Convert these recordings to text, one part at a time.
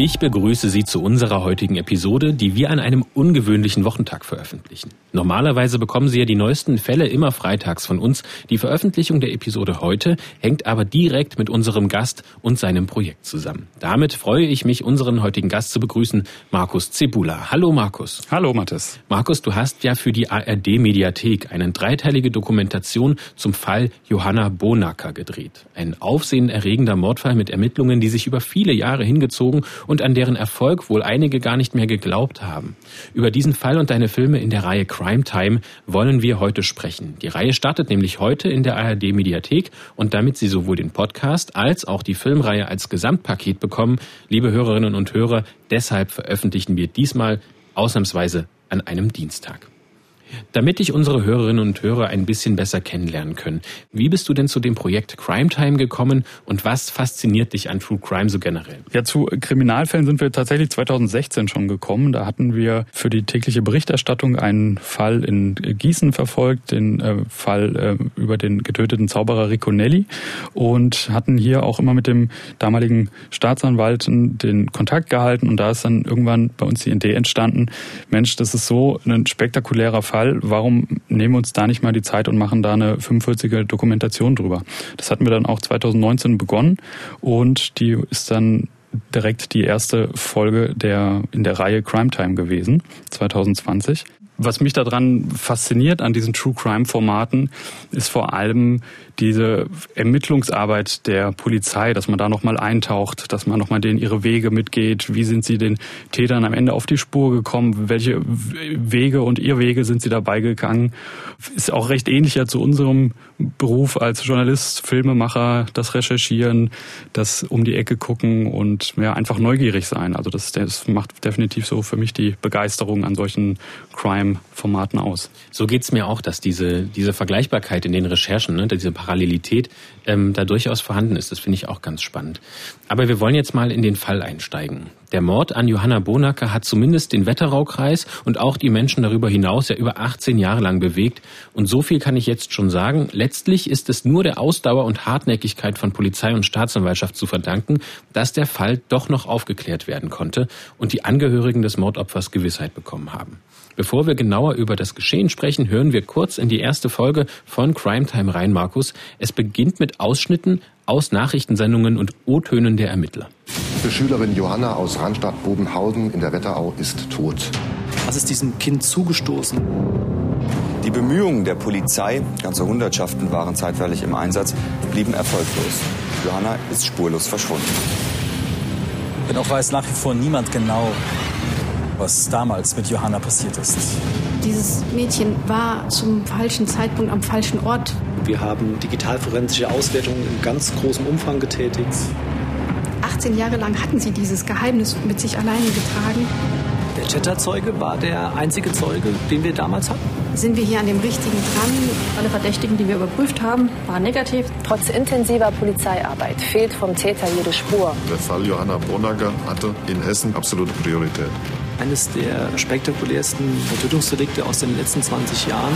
Ich begrüße Sie zu unserer heutigen Episode, die wir an einem ungewöhnlichen Wochentag veröffentlichen. Normalerweise bekommen Sie ja die neuesten Fälle immer freitags von uns. Die Veröffentlichung der Episode heute hängt aber direkt mit unserem Gast und seinem Projekt zusammen. Damit freue ich mich, unseren heutigen Gast zu begrüßen, Markus Zebula. Hallo Markus. Hallo Mathis. Markus, du hast ja für die ARD Mediathek eine dreiteilige Dokumentation zum Fall Johanna Bonacker gedreht. Ein aufsehenerregender Mordfall mit Ermittlungen, die sich über viele Jahre hingezogen und an deren Erfolg wohl einige gar nicht mehr geglaubt haben. Über diesen Fall und deine Filme in der Reihe Crime Time wollen wir heute sprechen. Die Reihe startet nämlich heute in der ARD Mediathek und damit Sie sowohl den Podcast als auch die Filmreihe als Gesamtpaket bekommen, liebe Hörerinnen und Hörer, deshalb veröffentlichen wir diesmal ausnahmsweise an einem Dienstag. Damit dich unsere Hörerinnen und Hörer ein bisschen besser kennenlernen können, wie bist du denn zu dem Projekt Crime Time gekommen und was fasziniert dich an True Crime so generell? Ja, zu Kriminalfällen sind wir tatsächlich 2016 schon gekommen. Da hatten wir für die tägliche Berichterstattung einen Fall in Gießen verfolgt, den äh, Fall äh, über den getöteten Zauberer Ricconelli und hatten hier auch immer mit dem damaligen Staatsanwalt den Kontakt gehalten und da ist dann irgendwann bei uns die Idee entstanden, Mensch, das ist so ein spektakulärer Fall, Fall, warum nehmen wir uns da nicht mal die Zeit und machen da eine 45er Dokumentation drüber? Das hatten wir dann auch 2019 begonnen und die ist dann direkt die erste Folge der in der Reihe Crime Time gewesen, 2020. Was mich daran fasziniert an diesen True Crime Formaten ist vor allem diese Ermittlungsarbeit der Polizei, dass man da nochmal eintaucht, dass man nochmal denen ihre Wege mitgeht. Wie sind sie den Tätern am Ende auf die Spur gekommen? Welche Wege und Irrwege sind sie dabei gegangen? Ist auch recht ähnlicher zu unserem Beruf als Journalist, Filmemacher, das Recherchieren, das um die Ecke gucken und ja, einfach neugierig sein. Also das, das macht definitiv so für mich die Begeisterung an solchen Crime-Formaten aus. So geht's mir auch, dass diese, diese Vergleichbarkeit in den Recherchen, ne, diese Parallelität ähm, da durchaus vorhanden ist. Das finde ich auch ganz spannend. Aber wir wollen jetzt mal in den Fall einsteigen. Der Mord an Johanna Bonacker hat zumindest den Wetteraukreis und auch die Menschen darüber hinaus ja über 18 Jahre lang bewegt. Und so viel kann ich jetzt schon sagen. Letztlich ist es nur der Ausdauer und Hartnäckigkeit von Polizei und Staatsanwaltschaft zu verdanken, dass der Fall doch noch aufgeklärt werden konnte und die Angehörigen des Mordopfers Gewissheit bekommen haben. Bevor wir genauer über das Geschehen sprechen, hören wir kurz in die erste Folge von Crime Time rein, Markus. Es beginnt mit Ausschnitten aus Nachrichtensendungen und O-Tönen der Ermittler. Die Schülerin Johanna aus Randstadt-Bobenhausen in der Wetterau ist tot. Was ist diesem Kind zugestoßen? Die Bemühungen der Polizei, ganze Hundertschaften waren zeitweilig im Einsatz, blieben erfolglos. Johanna ist spurlos verschwunden. Dennoch weiß nach wie vor niemand genau, was damals mit Johanna passiert ist. Dieses Mädchen war zum falschen Zeitpunkt am falschen Ort. Wir haben digitalforensische Auswertungen in ganz großem Umfang getätigt. 18 Jahre lang hatten sie dieses Geheimnis mit sich alleine getragen. Der Chatterzeuge war der einzige Zeuge, den wir damals hatten. Sind wir hier an dem richtigen dran? Alle Verdächtigen, die wir überprüft haben, waren negativ. Trotz intensiver Polizeiarbeit fehlt vom Täter jede Spur. Der Fall Johanna Bonacker hatte in Hessen absolute Priorität eines der spektakulärsten Tötungsdelikte aus den letzten 20 Jahren.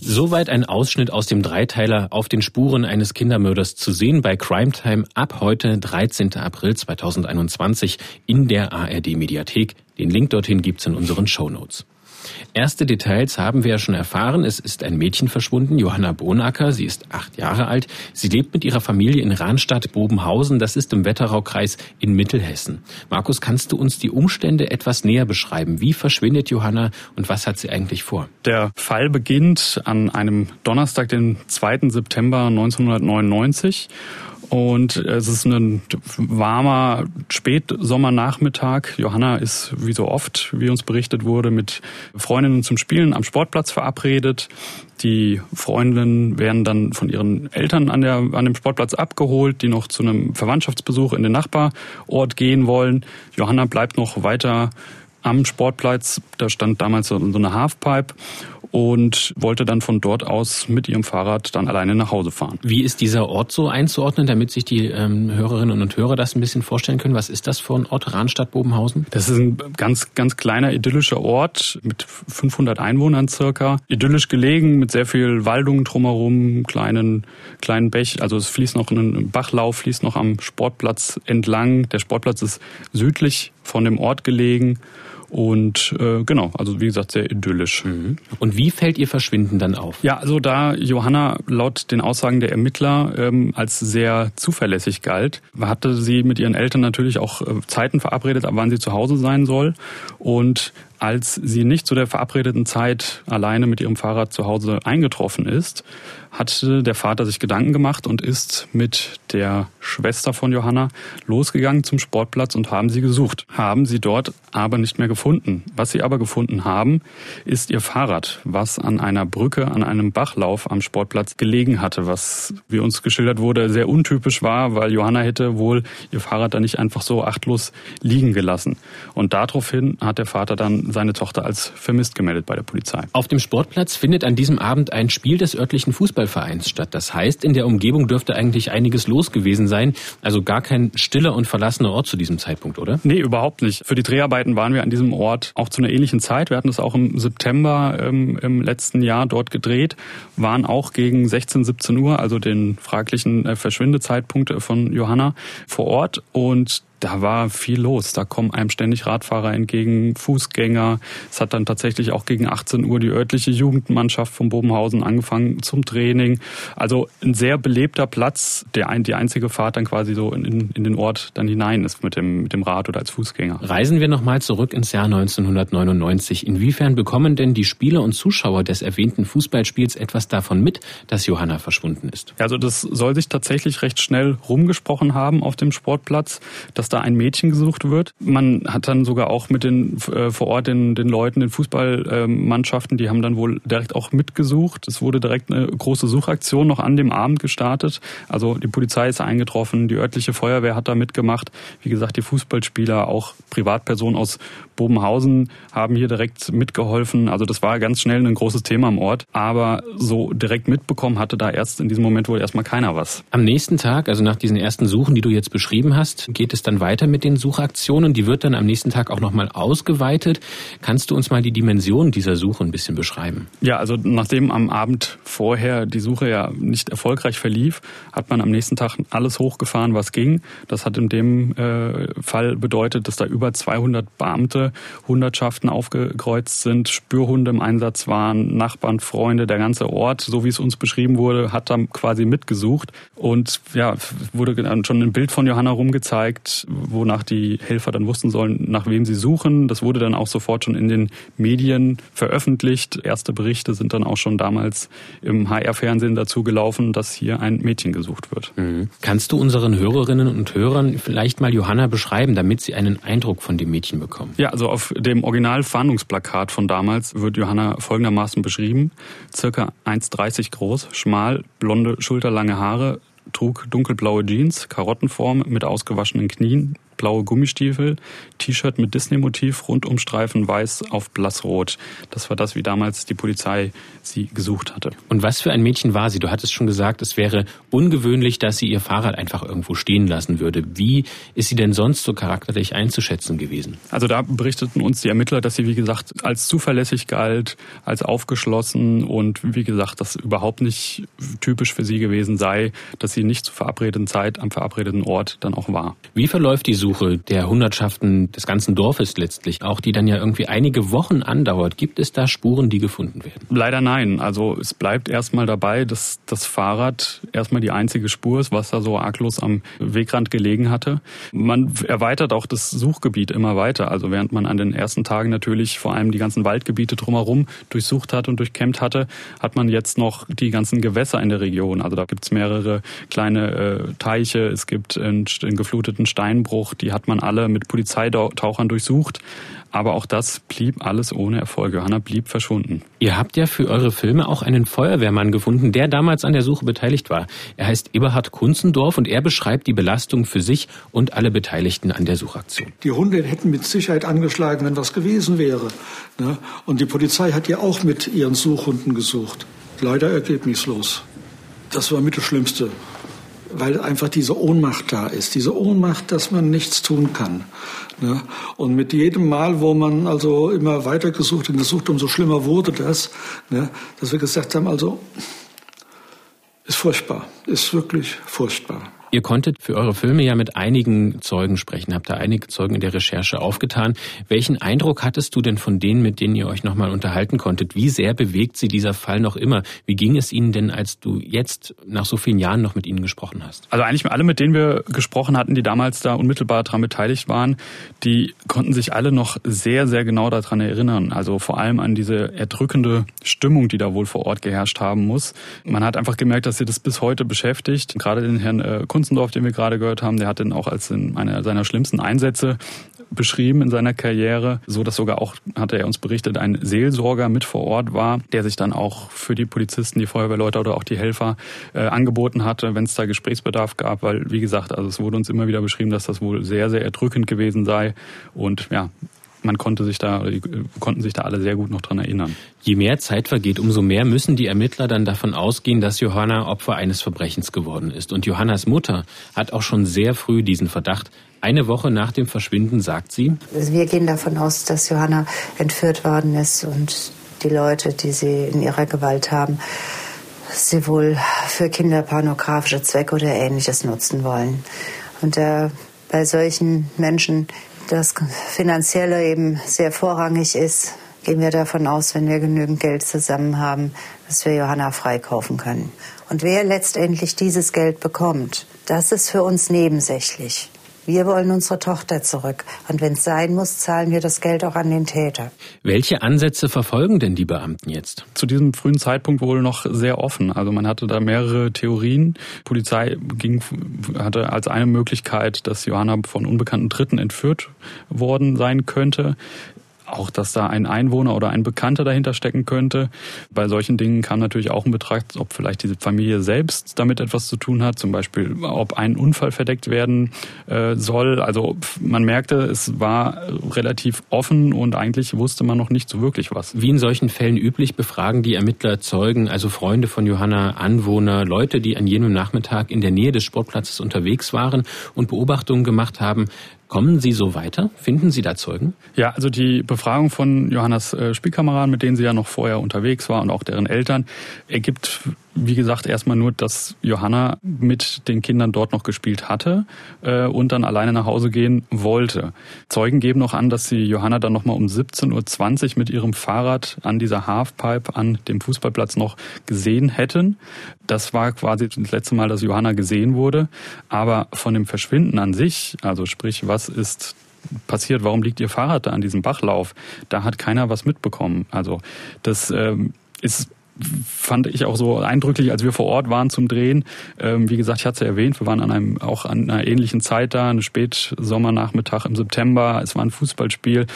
Soweit ein Ausschnitt aus dem Dreiteiler auf den Spuren eines Kindermörders zu sehen bei Crime Time ab heute 13. April 2021 in der ARD Mediathek. Den Link dorthin gibt's in unseren Show Notes. Erste Details haben wir ja schon erfahren. Es ist ein Mädchen verschwunden, Johanna Bonacker. Sie ist acht Jahre alt. Sie lebt mit ihrer Familie in Rahnstadt-Bobenhausen. Das ist im Wetteraukreis in Mittelhessen. Markus, kannst du uns die Umstände etwas näher beschreiben? Wie verschwindet Johanna und was hat sie eigentlich vor? Der Fall beginnt an einem Donnerstag, den 2. September 1999. Und es ist ein warmer Spätsommernachmittag. Johanna ist wie so oft, wie uns berichtet wurde, mit Freundinnen zum Spielen am Sportplatz verabredet. Die Freundinnen werden dann von ihren Eltern an, der, an dem Sportplatz abgeholt, die noch zu einem Verwandtschaftsbesuch in den Nachbarort gehen wollen. Johanna bleibt noch weiter am Sportplatz. Da stand damals so eine Halfpipe und wollte dann von dort aus mit ihrem Fahrrad dann alleine nach Hause fahren. Wie ist dieser Ort so einzuordnen, damit sich die ähm, Hörerinnen und Hörer das ein bisschen vorstellen können? Was ist das für ein Ort, Rahnstadt-Bobenhausen? Das ist ein ganz, ganz kleiner idyllischer Ort mit 500 Einwohnern circa. Idyllisch gelegen mit sehr viel Waldung drumherum, kleinen, kleinen Bech. Also es fließt noch ein Bachlauf, fließt noch am Sportplatz entlang. Der Sportplatz ist südlich von dem Ort gelegen und äh, genau, also wie gesagt, sehr idyllisch. Mhm. Und wie fällt ihr Verschwinden dann auf? Ja, also da Johanna laut den Aussagen der Ermittler ähm, als sehr zuverlässig galt, hatte sie mit ihren Eltern natürlich auch äh, Zeiten verabredet, ab wann sie zu Hause sein soll. Und als sie nicht zu der verabredeten Zeit alleine mit ihrem Fahrrad zu Hause eingetroffen ist, hatte der Vater sich Gedanken gemacht und ist mit der Schwester von Johanna losgegangen zum Sportplatz und haben sie gesucht. Haben sie dort aber nicht mehr gefunden. Was sie aber gefunden haben, ist ihr Fahrrad, was an einer Brücke, an einem Bachlauf am Sportplatz gelegen hatte, was, wie uns geschildert wurde, sehr untypisch war, weil Johanna hätte wohl ihr Fahrrad da nicht einfach so achtlos liegen gelassen. Und daraufhin hat der Vater dann seine Tochter als vermisst gemeldet bei der Polizei. Auf dem Sportplatz findet an diesem Abend ein Spiel des örtlichen Fußballvereins statt. Das heißt, in der Umgebung dürfte eigentlich einiges los gewesen sein. Also gar kein stiller und verlassener Ort zu diesem Zeitpunkt, oder? Nee, überhaupt nicht. Für die Dreharbeiten waren wir an diesem Ort auch zu einer ähnlichen Zeit. Wir hatten es auch im September ähm, im letzten Jahr dort gedreht, waren auch gegen 16, 17 Uhr, also den fraglichen äh, Verschwindezeitpunkt von Johanna, vor Ort. Und da war viel los. Da kommen einem ständig Radfahrer entgegen, Fußgänger. Es hat dann tatsächlich auch gegen 18 Uhr die örtliche Jugendmannschaft von Bobenhausen angefangen zum Training. Also ein sehr belebter Platz, der ein, die einzige Fahrt dann quasi so in, in den Ort dann hinein ist mit dem, mit dem Rad oder als Fußgänger. Reisen wir nochmal zurück ins Jahr 1999. Inwiefern bekommen denn die Spieler und Zuschauer des erwähnten Fußballspiels etwas davon mit, dass Johanna verschwunden ist? Also das soll sich tatsächlich recht schnell rumgesprochen haben auf dem Sportplatz, dass da ein Mädchen gesucht wird. Man hat dann sogar auch mit den äh, vor Ort den, den Leuten, den Fußballmannschaften, die haben dann wohl direkt auch mitgesucht. Es wurde direkt eine große Suchaktion noch an dem Abend gestartet. Also die Polizei ist eingetroffen, die örtliche Feuerwehr hat da mitgemacht. Wie gesagt, die Fußballspieler, auch Privatpersonen aus Bobenhausen haben hier direkt mitgeholfen. Also das war ganz schnell ein großes Thema im Ort. Aber so direkt mitbekommen hatte da erst in diesem Moment wohl erstmal keiner was. Am nächsten Tag, also nach diesen ersten Suchen, die du jetzt beschrieben hast, geht es dann weiter mit den Suchaktionen. Die wird dann am nächsten Tag auch nochmal ausgeweitet. Kannst du uns mal die Dimension dieser Suche ein bisschen beschreiben? Ja, also nachdem am Abend vorher die Suche ja nicht erfolgreich verlief, hat man am nächsten Tag alles hochgefahren, was ging. Das hat in dem äh, Fall bedeutet, dass da über 200 Beamte, Hundertschaften aufgekreuzt sind, Spürhunde im Einsatz waren, Nachbarn, Freunde, der ganze Ort, so wie es uns beschrieben wurde, hat dann quasi mitgesucht. Und ja, wurde schon ein Bild von Johanna rumgezeigt, wonach die Helfer dann wussten sollen, nach wem sie suchen. Das wurde dann auch sofort schon in den Medien veröffentlicht. Erste Berichte sind dann auch schon damals im HR-Fernsehen dazu gelaufen, dass hier ein Mädchen gesucht wird. Mhm. Kannst du unseren Hörerinnen und Hörern vielleicht mal Johanna beschreiben, damit sie einen Eindruck von dem Mädchen bekommen? Ja, also auf dem Original-Fahndungsplakat von damals wird Johanna folgendermaßen beschrieben. Circa 1,30 groß, schmal, blonde, schulterlange Haare, trug dunkelblaue Jeans, Karottenform mit ausgewaschenen Knien, blaue Gummistiefel, T-Shirt mit Disney-Motiv, Rundumstreifen weiß auf blassrot. Das war das, wie damals die Polizei sie gesucht hatte. Und was für ein Mädchen war sie? Du hattest schon gesagt, es wäre ungewöhnlich, dass sie ihr Fahrrad einfach irgendwo stehen lassen würde. Wie ist sie denn sonst so charakterlich einzuschätzen gewesen? Also da berichteten uns die Ermittler, dass sie, wie gesagt, als zuverlässig galt, als aufgeschlossen und wie gesagt, das überhaupt nicht typisch für sie gewesen sei, dass sie nicht zur verabredeten Zeit am verabredeten Ort dann auch war. Wie verläuft die Suche der Hundertschaften des ganzen Dorfes letztlich, auch die dann ja irgendwie einige Wochen andauert. Gibt es da Spuren, die gefunden werden? Leider nein. Also es bleibt erstmal dabei, dass das Fahrrad erstmal die einzige Spur ist, was da so arglos am Wegrand gelegen hatte. Man erweitert auch das Suchgebiet immer weiter. Also während man an den ersten Tagen natürlich vor allem die ganzen Waldgebiete drumherum durchsucht hat und durchkämmt hatte, hat man jetzt noch die ganzen Gewässer in der Region. Also da gibt es mehrere kleine äh, Teiche, es gibt einen, einen gefluteten Steinbruch, die hat man alle mit Polizeitauchern durchsucht. Aber auch das blieb alles ohne Erfolg. Johanna blieb verschwunden. Ihr habt ja für eure Filme auch einen Feuerwehrmann gefunden, der damals an der Suche beteiligt war. Er heißt Eberhard Kunzendorf und er beschreibt die Belastung für sich und alle Beteiligten an der Suchaktion. Die Hunde hätten mit Sicherheit angeschlagen, wenn was gewesen wäre. Ne? Und die Polizei hat ja auch mit ihren Suchhunden gesucht. Leider ergebnislos. Das war mit das Schlimmste weil einfach diese Ohnmacht da ist, diese Ohnmacht, dass man nichts tun kann. Ne? Und mit jedem Mal, wo man also immer weiter gesucht und gesucht, umso schlimmer wurde das, ne? dass wir gesagt haben, also ist furchtbar, ist wirklich furchtbar. Ihr konntet für eure Filme ja mit einigen Zeugen sprechen, habt da einige Zeugen in der Recherche aufgetan. Welchen Eindruck hattest du denn von denen, mit denen ihr euch nochmal unterhalten konntet? Wie sehr bewegt sie dieser Fall noch immer? Wie ging es ihnen denn, als du jetzt nach so vielen Jahren noch mit ihnen gesprochen hast? Also eigentlich alle, mit denen wir gesprochen hatten, die damals da unmittelbar daran beteiligt waren, die konnten sich alle noch sehr, sehr genau daran erinnern. Also vor allem an diese erdrückende Stimmung, die da wohl vor Ort geherrscht haben muss. Man hat einfach gemerkt, dass sie das bis heute beschäftigt. Gerade den Herrn äh, Kunzendorf, den wir gerade gehört haben, der hat den auch als in einer seiner schlimmsten Einsätze beschrieben in seiner Karriere, so dass sogar auch, hat er uns berichtet, ein Seelsorger mit vor Ort war, der sich dann auch für die Polizisten, die Feuerwehrleute oder auch die Helfer äh, angeboten hatte, wenn es da Gesprächsbedarf gab, weil, wie gesagt, also es wurde uns immer wieder beschrieben, dass das wohl sehr, sehr erdrückend gewesen sei. Und ja, man konnte sich da, konnten sich da alle sehr gut noch dran erinnern. Je mehr Zeit vergeht, umso mehr müssen die Ermittler dann davon ausgehen, dass Johanna Opfer eines Verbrechens geworden ist. Und Johannas Mutter hat auch schon sehr früh diesen Verdacht. Eine Woche nach dem Verschwinden sagt sie, wir gehen davon aus, dass Johanna entführt worden ist und die Leute, die sie in ihrer Gewalt haben, sie wohl für kinderpornografische Zwecke oder ähnliches nutzen wollen. Und äh, bei solchen Menschen das Finanzielle eben sehr vorrangig ist, gehen wir davon aus, wenn wir genügend Geld zusammen haben, dass wir Johanna freikaufen können. Und wer letztendlich dieses Geld bekommt, das ist für uns nebensächlich. Wir wollen unsere Tochter zurück. Und wenn es sein muss, zahlen wir das Geld auch an den Täter. Welche Ansätze verfolgen denn die Beamten jetzt? Zu diesem frühen Zeitpunkt wohl noch sehr offen. Also man hatte da mehrere Theorien. Die Polizei ging, hatte als eine Möglichkeit, dass Johanna von unbekannten Dritten entführt worden sein könnte auch, dass da ein Einwohner oder ein Bekannter dahinter stecken könnte. Bei solchen Dingen kam natürlich auch in Betracht, ob vielleicht diese Familie selbst damit etwas zu tun hat, zum Beispiel ob ein Unfall verdeckt werden äh, soll. Also man merkte, es war relativ offen und eigentlich wusste man noch nicht so wirklich was. Wie in solchen Fällen üblich befragen die Ermittler Zeugen, also Freunde von Johanna, Anwohner, Leute, die an jenem Nachmittag in der Nähe des Sportplatzes unterwegs waren und Beobachtungen gemacht haben. Kommen Sie so weiter? Finden Sie da Zeugen? Ja, also die Befragung von Johannas äh, Spielkameraden, mit denen sie ja noch vorher unterwegs war und auch deren Eltern, ergibt wie gesagt, erstmal nur, dass Johanna mit den Kindern dort noch gespielt hatte äh, und dann alleine nach Hause gehen wollte. Zeugen geben noch an, dass sie Johanna dann nochmal um 17.20 Uhr mit ihrem Fahrrad an dieser Halfpipe an dem Fußballplatz noch gesehen hätten. Das war quasi das letzte Mal, dass Johanna gesehen wurde. Aber von dem Verschwinden an sich, also sprich, was ist passiert, warum liegt ihr Fahrrad da an diesem Bachlauf, da hat keiner was mitbekommen. Also das ähm, ist fand ich auch so eindrücklich, als wir vor Ort waren zum Drehen. Ähm, wie gesagt, ich hatte es ja erwähnt, wir waren an einem auch an einer ähnlichen Zeit da, eine Spätsommernachmittag im September. Es war ein Fußballspiel.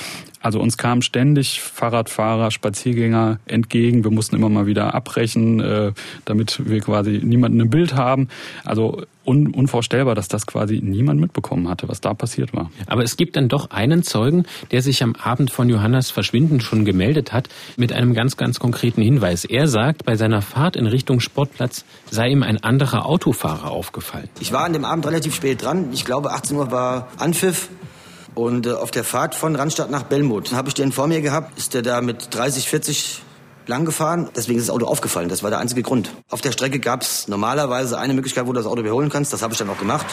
Also uns kamen ständig Fahrradfahrer, Spaziergänger entgegen. Wir mussten immer mal wieder abbrechen, äh, damit wir quasi niemanden im Bild haben. Also un unvorstellbar, dass das quasi niemand mitbekommen hatte, was da passiert war. Aber es gibt dann doch einen Zeugen, der sich am Abend von Johannas Verschwinden schon gemeldet hat, mit einem ganz, ganz konkreten Hinweis. Er sagt, bei seiner Fahrt in Richtung Sportplatz sei ihm ein anderer Autofahrer aufgefallen. Ich war an dem Abend relativ spät dran. Ich glaube, 18 Uhr war Anpfiff. Und äh, auf der Fahrt von Randstadt nach Bellmut habe ich den vor mir gehabt. Ist der da mit 30, 40 lang gefahren. Deswegen ist das Auto aufgefallen. Das war der einzige Grund. Auf der Strecke gab es normalerweise eine Möglichkeit, wo du das Auto überholen kannst. Das habe ich dann auch gemacht.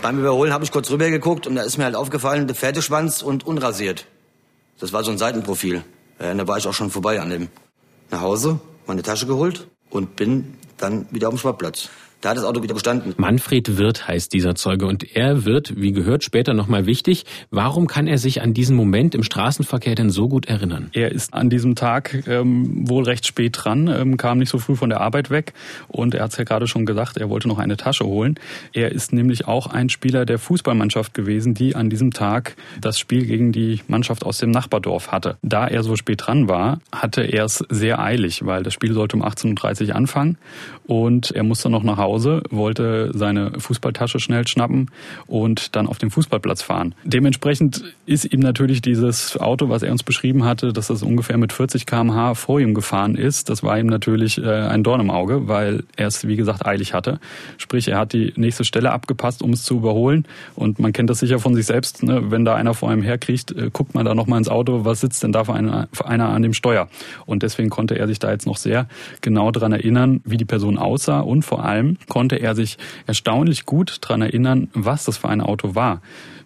Beim Überholen habe ich kurz rüber geguckt und da ist mir halt aufgefallen, der Pferdeschwanz und unrasiert. Das war so ein Seitenprofil. Ja, da war ich auch schon vorbei an dem. Nach Hause, meine Tasche geholt und bin dann wieder auf dem Sportplatz. Da hat das Auto wieder gestanden. Manfred Wirth heißt dieser Zeuge und er wird, wie gehört, später nochmal wichtig. Warum kann er sich an diesen Moment im Straßenverkehr denn so gut erinnern? Er ist an diesem Tag ähm, wohl recht spät dran, ähm, kam nicht so früh von der Arbeit weg und er hat es ja gerade schon gesagt, er wollte noch eine Tasche holen. Er ist nämlich auch ein Spieler der Fußballmannschaft gewesen, die an diesem Tag das Spiel gegen die Mannschaft aus dem Nachbardorf hatte. Da er so spät dran war, hatte er es sehr eilig, weil das Spiel sollte um 18.30 Uhr anfangen und er musste noch nach Hause Hause, wollte seine Fußballtasche schnell schnappen und dann auf den Fußballplatz fahren. Dementsprechend ist ihm natürlich dieses Auto, was er uns beschrieben hatte, dass das ungefähr mit 40 km/h vor ihm gefahren ist, das war ihm natürlich äh, ein Dorn im Auge, weil er es, wie gesagt, eilig hatte. Sprich, er hat die nächste Stelle abgepasst, um es zu überholen. Und man kennt das sicher von sich selbst, ne? wenn da einer vor einem herkriecht, äh, guckt man da nochmal ins Auto, was sitzt denn da für einer, für einer an dem Steuer? Und deswegen konnte er sich da jetzt noch sehr genau dran erinnern, wie die Person aussah und vor allem, konnte er sich erstaunlich gut daran erinnern, was das für ein Auto war.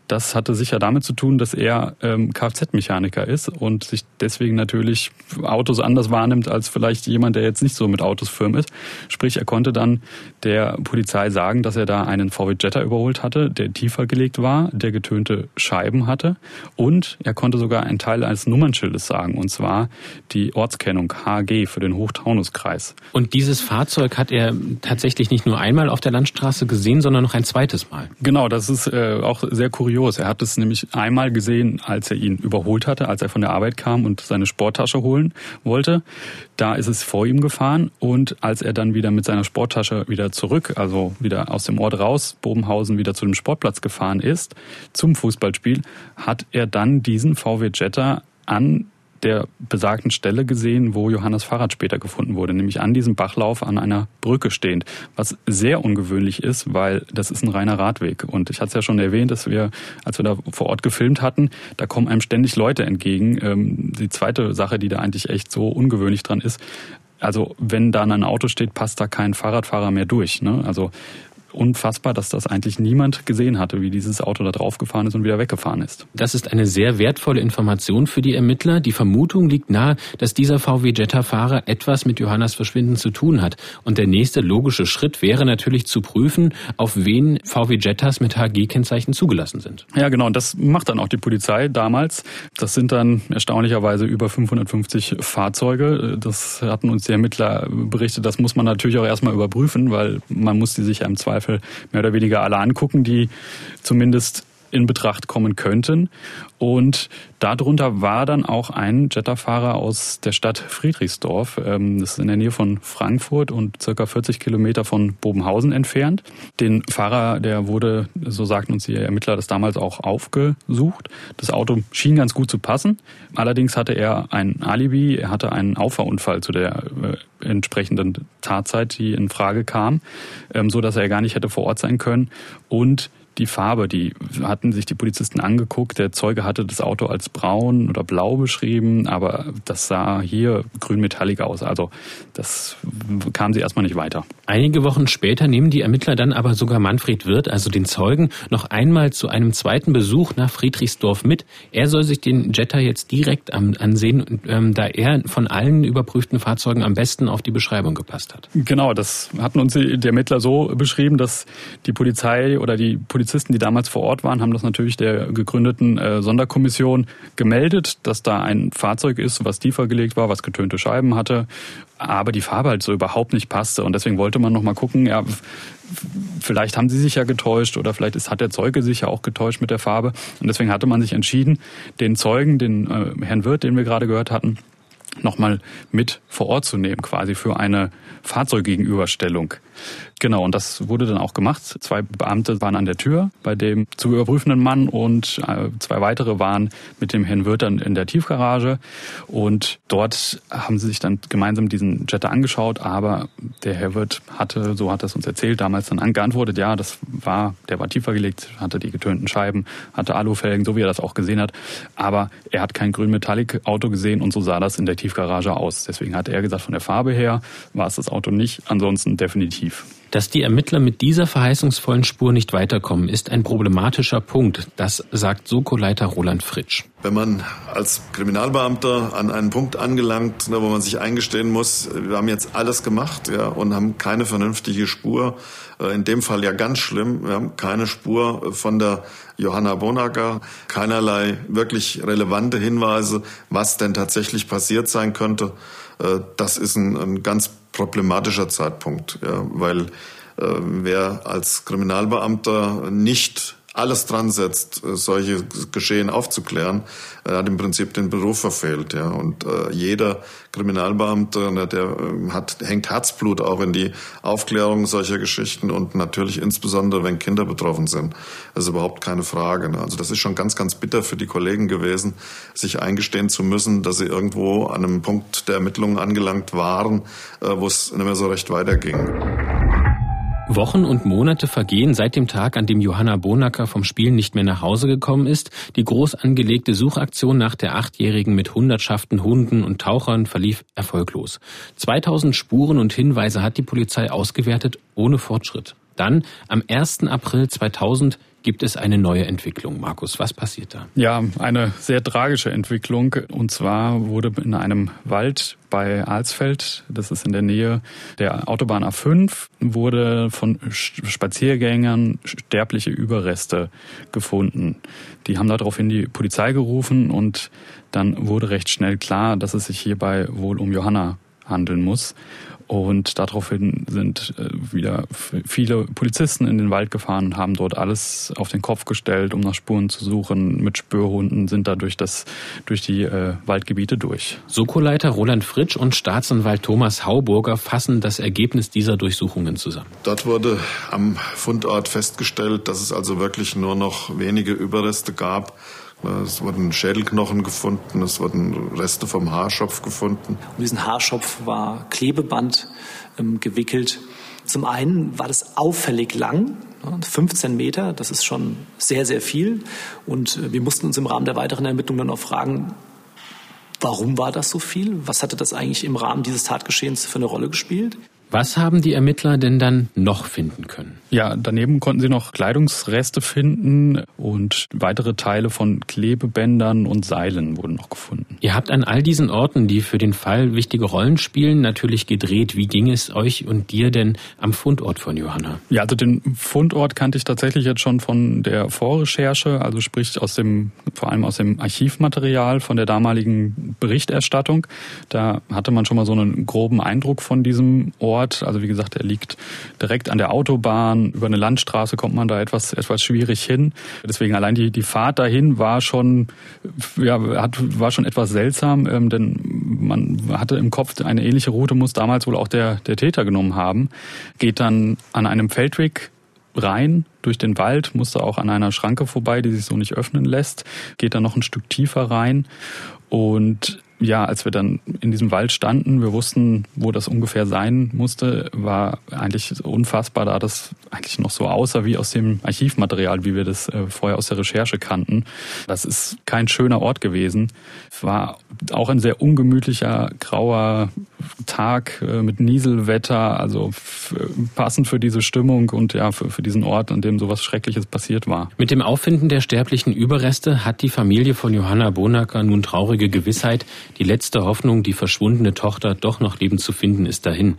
Das hatte sicher damit zu tun, dass er ähm, Kfz-Mechaniker ist und sich deswegen natürlich Autos anders wahrnimmt als vielleicht jemand, der jetzt nicht so mit Autos firm ist. Sprich, er konnte dann der Polizei sagen, dass er da einen VW Jetta überholt hatte, der tiefer gelegt war, der getönte Scheiben hatte und er konnte sogar einen Teil eines Nummernschildes sagen, und zwar die Ortskennung HG für den Hochtaunuskreis. Und dieses Fahrzeug hat er tatsächlich nicht nur einmal auf der Landstraße gesehen, sondern noch ein zweites Mal. Genau, das ist äh, auch sehr kurios kurios. Er hat es nämlich einmal gesehen, als er ihn überholt hatte, als er von der Arbeit kam und seine Sporttasche holen wollte. Da ist es vor ihm gefahren und als er dann wieder mit seiner Sporttasche wieder zurück, also wieder aus dem Ort raus, Bobenhausen wieder zu dem Sportplatz gefahren ist, zum Fußballspiel, hat er dann diesen VW Jetta an der besagten Stelle gesehen, wo Johannes Fahrrad später gefunden wurde, nämlich an diesem Bachlauf an einer Brücke stehend, was sehr ungewöhnlich ist, weil das ist ein reiner Radweg. Und ich hatte es ja schon erwähnt, dass wir, als wir da vor Ort gefilmt hatten, da kommen einem ständig Leute entgegen. Ähm, die zweite Sache, die da eigentlich echt so ungewöhnlich dran ist, also wenn da ein Auto steht, passt da kein Fahrradfahrer mehr durch. Ne? Also unfassbar, dass das eigentlich niemand gesehen hatte, wie dieses Auto da draufgefahren ist und wieder weggefahren ist. Das ist eine sehr wertvolle Information für die Ermittler. Die Vermutung liegt nahe, dass dieser VW Jetta-Fahrer etwas mit Johannas Verschwinden zu tun hat. Und der nächste logische Schritt wäre natürlich zu prüfen, auf wen VW Jettas mit HG-Kennzeichen zugelassen sind. Ja, genau. Und das macht dann auch die Polizei damals. Das sind dann erstaunlicherweise über 550 Fahrzeuge. Das hatten uns die Ermittler berichtet. Das muss man natürlich auch erstmal überprüfen, weil man muss die sich ja im Zweifel Zweifel mehr oder weniger alle angucken, die zumindest in Betracht kommen könnten. Und darunter war dann auch ein Jetterfahrer aus der Stadt Friedrichsdorf. Ähm, das ist in der Nähe von Frankfurt und circa 40 Kilometer von Bobenhausen entfernt. Den Fahrer, der wurde, so sagten uns die Ermittler, das damals auch aufgesucht. Das Auto schien ganz gut zu passen. Allerdings hatte er ein Alibi. Er hatte einen Auffahrunfall zu der äh, entsprechenden Tatzeit, die in Frage kam, ähm, so dass er gar nicht hätte vor Ort sein können. Und die Farbe, die hatten sich die Polizisten angeguckt. Der Zeuge hatte das Auto als braun oder blau beschrieben, aber das sah hier grün-metallig aus. Also das kam sie erstmal nicht weiter. Einige Wochen später nehmen die Ermittler dann aber sogar Manfred Wirth, also den Zeugen, noch einmal zu einem zweiten Besuch nach Friedrichsdorf mit. Er soll sich den Jetta jetzt direkt ansehen, ähm, da er von allen überprüften Fahrzeugen am besten auf die Beschreibung gepasst hat. Genau, das hatten uns die Ermittler so beschrieben, dass die Polizei oder die Polizei Polizisten, die damals vor Ort waren, haben das natürlich der gegründeten äh, Sonderkommission gemeldet, dass da ein Fahrzeug ist, was tiefer gelegt war, was getönte Scheiben hatte, aber die Farbe halt so überhaupt nicht passte. Und deswegen wollte man nochmal gucken, ja, vielleicht haben sie sich ja getäuscht oder vielleicht ist, hat der Zeuge sich ja auch getäuscht mit der Farbe. Und deswegen hatte man sich entschieden, den Zeugen, den äh, Herrn Wirth, den wir gerade gehört hatten, nochmal mit vor Ort zu nehmen, quasi für eine Fahrzeuggegenüberstellung. Genau, und das wurde dann auch gemacht. Zwei Beamte waren an der Tür bei dem zu überprüfenden Mann und äh, zwei weitere waren mit dem Herrn Wirth dann in der Tiefgarage. Und dort haben sie sich dann gemeinsam diesen Jetta angeschaut, aber der Herr Wirth hatte, so hat er es uns erzählt, damals dann geantwortet, ja, das war, der war tiefer gelegt, hatte die getönten Scheiben, hatte Alufelgen, so wie er das auch gesehen hat. Aber er hat kein grün-metallic-Auto gesehen und so sah das in der Tiefgarage aus. Deswegen hat er gesagt, von der Farbe her war es das Auto nicht, ansonsten definitiv. Dass die Ermittler mit dieser verheißungsvollen Spur nicht weiterkommen, ist ein problematischer Punkt. Das sagt Soko-Leiter Roland Fritsch. Wenn man als Kriminalbeamter an einen Punkt angelangt, ne, wo man sich eingestehen muss, wir haben jetzt alles gemacht ja, und haben keine vernünftige Spur, äh, in dem Fall ja ganz schlimm, wir haben keine Spur von der Johanna Bonacker, keinerlei wirklich relevante Hinweise, was denn tatsächlich passiert sein könnte. Äh, das ist ein, ein ganz problematischer Zeitpunkt, ja, weil äh, wer als Kriminalbeamter nicht alles dran setzt, äh, solche Geschehen aufzuklären, er hat im Prinzip den Beruf verfehlt. Ja. Und äh, jeder Kriminalbeamte, ne, der äh, hat, hängt Herzblut auch in die Aufklärung solcher Geschichten und natürlich insbesondere, wenn Kinder betroffen sind. Das ist überhaupt keine Frage. Ne. Also das ist schon ganz, ganz bitter für die Kollegen gewesen, sich eingestehen zu müssen, dass sie irgendwo an einem Punkt der Ermittlungen angelangt waren, äh, wo es nicht mehr so recht weiterging. Wochen und Monate vergehen seit dem Tag, an dem Johanna Bonacker vom Spielen nicht mehr nach Hause gekommen ist. Die groß angelegte Suchaktion nach der Achtjährigen mit Hundertschaften Hunden und Tauchern verlief erfolglos. 2000 Spuren und Hinweise hat die Polizei ausgewertet, ohne Fortschritt. Dann, am 1. April 2000, gibt es eine neue Entwicklung. Markus, was passiert da? Ja, eine sehr tragische Entwicklung. Und zwar wurde in einem Wald bei Alsfeld, das ist in der Nähe der Autobahn A5, wurde von Spaziergängern sterbliche Überreste gefunden. Die haben daraufhin die Polizei gerufen und dann wurde recht schnell klar, dass es sich hierbei wohl um Johanna handeln muss. Und daraufhin sind äh, wieder viele Polizisten in den Wald gefahren und haben dort alles auf den Kopf gestellt, um nach Spuren zu suchen. Mit Spürhunden sind da durch, das, durch die äh, Waldgebiete durch. Soko-Leiter Roland Fritsch und Staatsanwalt Thomas Hauburger fassen das Ergebnis dieser Durchsuchungen zusammen. Dort wurde am Fundort festgestellt, dass es also wirklich nur noch wenige Überreste gab es wurden Schädelknochen gefunden, es wurden Reste vom Haarschopf gefunden. Um diesen Haarschopf war Klebeband ähm, gewickelt. Zum einen war das auffällig lang, 15 Meter, das ist schon sehr, sehr viel. Und äh, wir mussten uns im Rahmen der weiteren Ermittlungen dann auch fragen, warum war das so viel? Was hatte das eigentlich im Rahmen dieses Tatgeschehens für eine Rolle gespielt? Was haben die Ermittler denn dann noch finden können? Ja, daneben konnten sie noch Kleidungsreste finden und weitere Teile von Klebebändern und Seilen wurden noch gefunden. Ihr habt an all diesen Orten, die für den Fall wichtige Rollen spielen, natürlich gedreht. Wie ging es euch und dir denn am Fundort von Johanna? Ja, also den Fundort kannte ich tatsächlich jetzt schon von der Vorrecherche, also sprich aus dem, vor allem aus dem Archivmaterial von der damaligen Berichterstattung. Da hatte man schon mal so einen groben Eindruck von diesem Ort Ort. Also wie gesagt, er liegt direkt an der Autobahn. Über eine Landstraße kommt man da etwas, etwas schwierig hin. Deswegen allein die, die Fahrt dahin war schon, ja, hat, war schon etwas seltsam, ähm, denn man hatte im Kopf eine ähnliche Route, muss damals wohl auch der, der Täter genommen haben. Geht dann an einem Feldweg rein durch den Wald, musste auch an einer Schranke vorbei, die sich so nicht öffnen lässt, geht dann noch ein Stück tiefer rein und ja, als wir dann in diesem Wald standen, wir wussten, wo das ungefähr sein musste, war eigentlich unfassbar, da das eigentlich noch so aussah wie aus dem Archivmaterial, wie wir das äh, vorher aus der Recherche kannten. Das ist kein schöner Ort gewesen. Es war auch ein sehr ungemütlicher, grauer Tag äh, mit Nieselwetter, also passend für diese Stimmung und ja, für, für diesen Ort, an dem sowas Schreckliches passiert war. Mit dem Auffinden der sterblichen Überreste hat die Familie von Johanna Bonacker nun traurige Gewissheit, die letzte Hoffnung, die verschwundene Tochter doch noch lebend zu finden, ist dahin.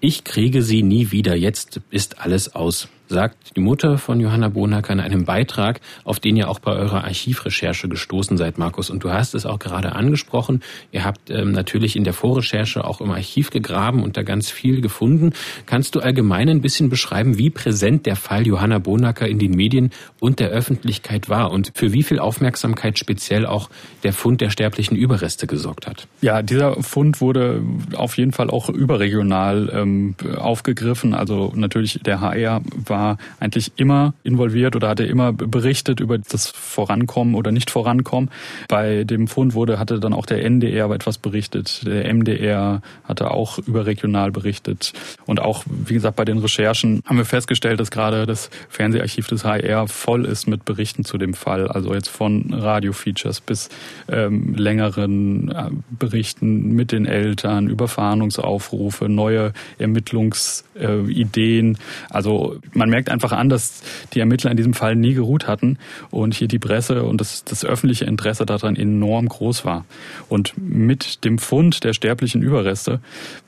Ich kriege sie nie wieder, jetzt ist alles aus sagt die Mutter von Johanna Bonacker in einem Beitrag, auf den ihr auch bei eurer Archivrecherche gestoßen seid, Markus. Und du hast es auch gerade angesprochen. Ihr habt ähm, natürlich in der Vorrecherche auch im Archiv gegraben und da ganz viel gefunden. Kannst du allgemein ein bisschen beschreiben, wie präsent der Fall Johanna Bonacker in den Medien und der Öffentlichkeit war und für wie viel Aufmerksamkeit speziell auch der Fund der sterblichen Überreste gesorgt hat? Ja, dieser Fund wurde auf jeden Fall auch überregional ähm, aufgegriffen. Also natürlich der HR war war eigentlich immer involviert oder hatte immer berichtet über das Vorankommen oder nicht Vorankommen. Bei dem Fund wurde, hatte dann auch der NDR etwas berichtet, der MDR hatte auch überregional berichtet. Und auch, wie gesagt, bei den Recherchen haben wir festgestellt, dass gerade das Fernseharchiv des HR voll ist mit Berichten zu dem Fall. Also jetzt von Radio-Features bis ähm, längeren äh, Berichten mit den Eltern über Fahndungsaufrufe, neue Ermittlungsideen. Äh, also man merkt einfach an, dass die Ermittler in diesem Fall nie geruht hatten und hier die Presse und das, das öffentliche Interesse daran enorm groß war. Und mit dem Fund der sterblichen Überreste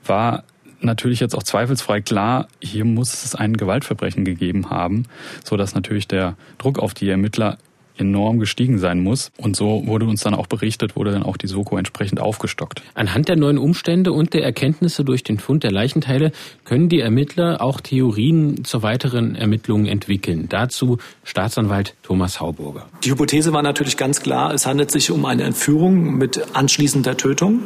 war natürlich jetzt auch zweifelsfrei klar, hier muss es ein Gewaltverbrechen gegeben haben, so natürlich der Druck auf die Ermittler enorm gestiegen sein muss. Und so wurde uns dann auch berichtet, wurde dann auch die Soko entsprechend aufgestockt. Anhand der neuen Umstände und der Erkenntnisse durch den Fund der Leichenteile können die Ermittler auch Theorien zur weiteren Ermittlungen entwickeln. Dazu Staatsanwalt Thomas Hauburger. Die Hypothese war natürlich ganz klar, es handelt sich um eine Entführung mit anschließender Tötung.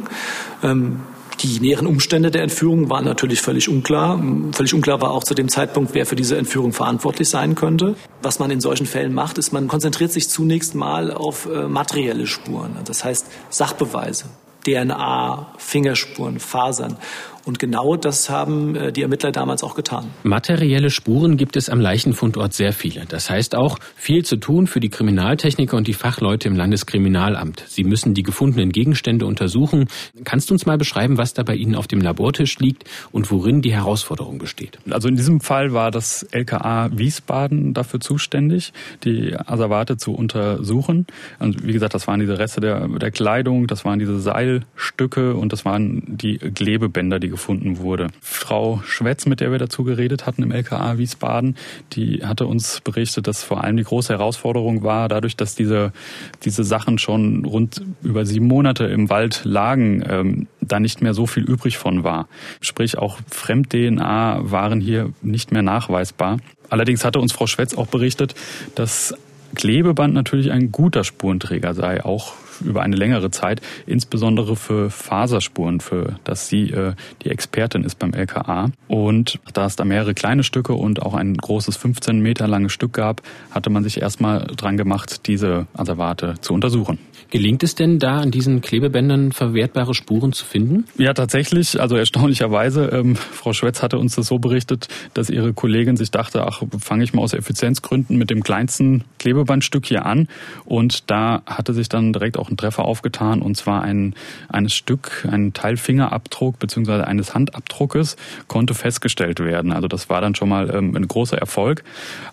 Ähm die näheren Umstände der Entführung waren natürlich völlig unklar. Völlig unklar war auch zu dem Zeitpunkt, wer für diese Entführung verantwortlich sein könnte. Was man in solchen Fällen macht, ist, man konzentriert sich zunächst mal auf äh, materielle Spuren, das heißt Sachbeweise. DNA, Fingerspuren, Fasern. Und genau das haben äh, die Ermittler damals auch getan. Materielle Spuren gibt es am Leichenfundort sehr viele. Das heißt auch viel zu tun für die Kriminaltechniker und die Fachleute im Landeskriminalamt. Sie müssen die gefundenen Gegenstände untersuchen. Kannst du uns mal beschreiben, was da bei Ihnen auf dem Labortisch liegt und worin die Herausforderung besteht? Also in diesem Fall war das LKA Wiesbaden dafür zuständig, die Asservate zu untersuchen. Und wie gesagt, das waren diese Reste der, der Kleidung, das waren diese Seilstücke und das waren die Klebebänder, die gefunden wurde. Frau Schwetz, mit der wir dazu geredet hatten im LKA Wiesbaden, die hatte uns berichtet, dass vor allem die große Herausforderung war, dadurch, dass diese, diese Sachen schon rund über sieben Monate im Wald lagen, ähm, da nicht mehr so viel übrig von war. Sprich, auch Fremd-DNA waren hier nicht mehr nachweisbar. Allerdings hatte uns Frau Schwetz auch berichtet, dass Klebeband natürlich ein guter Spurenträger sei, auch über eine längere Zeit, insbesondere für Faserspuren, für das sie äh, die Expertin ist beim LKA. Und da es da mehrere kleine Stücke und auch ein großes 15 Meter langes Stück gab, hatte man sich erstmal dran gemacht, diese Asservate zu untersuchen. Gelingt es denn da an diesen Klebebändern verwertbare Spuren zu finden? Ja, tatsächlich. Also erstaunlicherweise, ähm, Frau Schwetz hatte uns das so berichtet, dass ihre Kollegin sich dachte, ach, fange ich mal aus Effizienzgründen mit dem kleinsten Klebebandstück hier an. Und da hatte sich dann direkt auch ein Treffer aufgetan, und zwar ein, eines Stück, ein Teilfingerabdruck beziehungsweise eines Handabdruckes konnte festgestellt werden. Also das war dann schon mal ähm, ein großer Erfolg.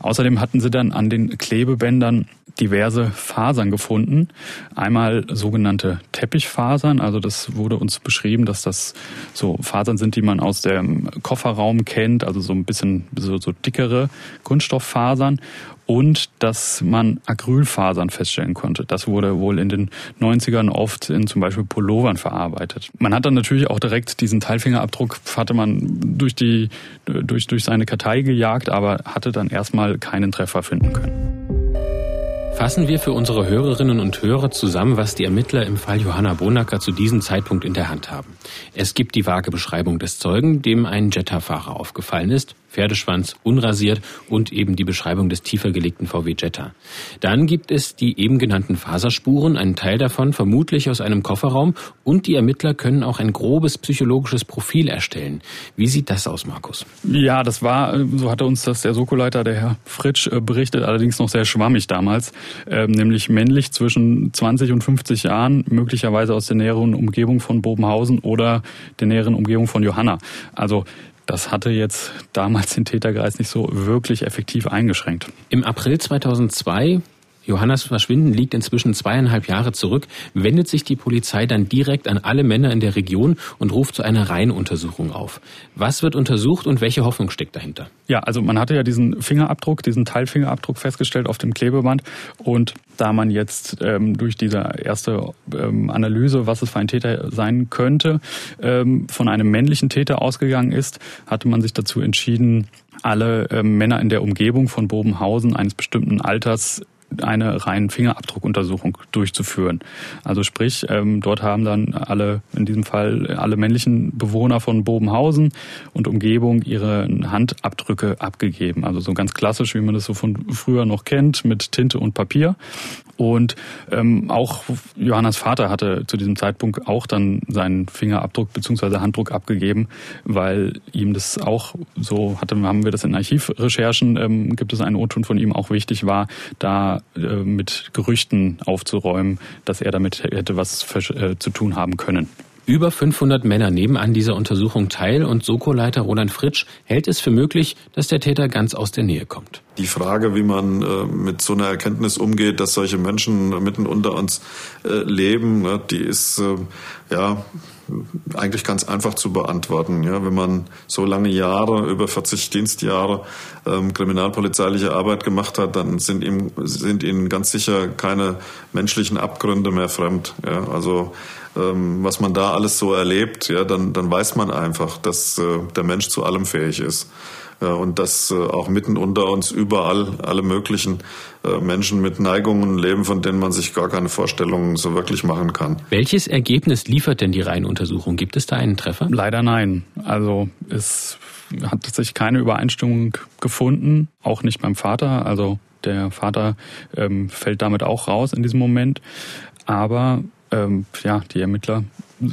Außerdem hatten sie dann an den Klebebändern diverse Fasern gefunden. Einmal sogenannte Teppichfasern, also das wurde uns beschrieben, dass das so Fasern sind, die man aus dem Kofferraum kennt, also so ein bisschen so, so dickere Kunststofffasern und dass man Acrylfasern feststellen konnte. Das wurde wohl in den 90ern oft in zum Beispiel Pullovern verarbeitet. Man hat dann natürlich auch direkt diesen Teilfingerabdruck hatte man durch die durch durch seine Kartei gejagt, aber hatte dann erstmal keinen Treffer finden können. Fassen wir für unsere Hörerinnen und Hörer zusammen, was die Ermittler im Fall Johanna Bonacker zu diesem Zeitpunkt in der Hand haben. Es gibt die vage Beschreibung des Zeugen, dem ein Jetta-Fahrer aufgefallen ist. Pferdeschwanz unrasiert und eben die Beschreibung des tiefer gelegten VW Jetta. Dann gibt es die eben genannten Faserspuren, ein Teil davon vermutlich aus einem Kofferraum und die Ermittler können auch ein grobes psychologisches Profil erstellen. Wie sieht das aus, Markus? Ja, das war, so hatte uns das der Soko-Leiter, der Herr Fritsch, äh, berichtet, allerdings noch sehr schwammig damals, ähm, nämlich männlich zwischen 20 und 50 Jahren, möglicherweise aus der näheren Umgebung von Bobenhausen oder der näheren Umgebung von Johanna. Also das hatte jetzt damals den Täterkreis nicht so wirklich effektiv eingeschränkt. Im April 2002 Johannas Verschwinden liegt inzwischen zweieinhalb Jahre zurück, wendet sich die Polizei dann direkt an alle Männer in der Region und ruft zu einer Reihenuntersuchung auf. Was wird untersucht und welche Hoffnung steckt dahinter? Ja, also man hatte ja diesen Fingerabdruck, diesen Teilfingerabdruck festgestellt auf dem Klebeband und da man jetzt ähm, durch diese erste ähm, Analyse, was es für ein Täter sein könnte, ähm, von einem männlichen Täter ausgegangen ist, hatte man sich dazu entschieden, alle ähm, Männer in der Umgebung von Bobenhausen eines bestimmten Alters eine rein Fingerabdruckuntersuchung durchzuführen. Also sprich, ähm, dort haben dann alle, in diesem Fall alle männlichen Bewohner von Bobenhausen und Umgebung ihre Handabdrücke abgegeben. Also so ganz klassisch, wie man das so von früher noch kennt, mit Tinte und Papier. Und ähm, auch Johannas Vater hatte zu diesem Zeitpunkt auch dann seinen Fingerabdruck beziehungsweise Handdruck abgegeben, weil ihm das auch so hatte, haben wir das in Archivrecherchen, ähm, gibt es einen O-Ton von ihm auch wichtig war, da äh, mit Gerüchten aufzuräumen, dass er damit hätte was äh, zu tun haben können. Über 500 Männer nehmen an dieser Untersuchung teil und Soko-Leiter Roland Fritsch hält es für möglich, dass der Täter ganz aus der Nähe kommt. Die Frage, wie man äh, mit so einer Erkenntnis umgeht, dass solche Menschen mitten unter uns äh, leben, ne, die ist äh, ja eigentlich ganz einfach zu beantworten. Ja, wenn man so lange Jahre, über 40 Dienstjahre ähm, kriminalpolizeiliche Arbeit gemacht hat, dann sind ihm sind ihnen ganz sicher keine menschlichen Abgründe mehr fremd. Ja, also ähm, was man da alles so erlebt, ja, dann, dann weiß man einfach, dass äh, der Mensch zu allem fähig ist. Ja, und dass äh, auch mitten unter uns überall alle möglichen äh, Menschen mit Neigungen leben, von denen man sich gar keine Vorstellungen so wirklich machen kann. Welches Ergebnis liefert denn die Reihenuntersuchung? Gibt es da einen Treffer? Leider nein. Also es hat sich keine Übereinstimmung gefunden, auch nicht beim Vater. Also der Vater ähm, fällt damit auch raus in diesem Moment. Aber ähm, ja, die Ermittler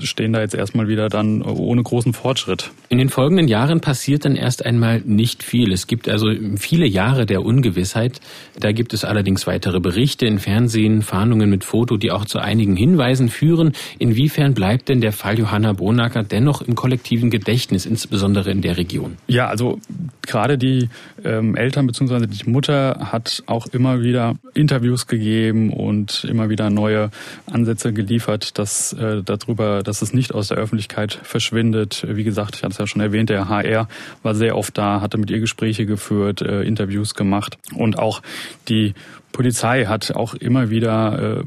stehen da jetzt erstmal wieder dann ohne großen Fortschritt. In den folgenden Jahren passiert dann erst einmal nicht viel. Es gibt also viele Jahre der Ungewissheit. Da gibt es allerdings weitere Berichte in Fernsehen, Fahndungen mit Foto, die auch zu einigen Hinweisen führen. Inwiefern bleibt denn der Fall Johanna Bonacker dennoch im kollektiven Gedächtnis, insbesondere in der Region? Ja, also gerade die ähm, Eltern bzw. die Mutter hat auch immer wieder Interviews gegeben und immer wieder neue Ansätze geliefert, dass äh, darüber dass es nicht aus der Öffentlichkeit verschwindet. Wie gesagt, ich hatte es ja schon erwähnt, der HR war sehr oft da, hatte mit ihr Gespräche geführt, äh, Interviews gemacht und auch die Polizei hat auch immer wieder äh,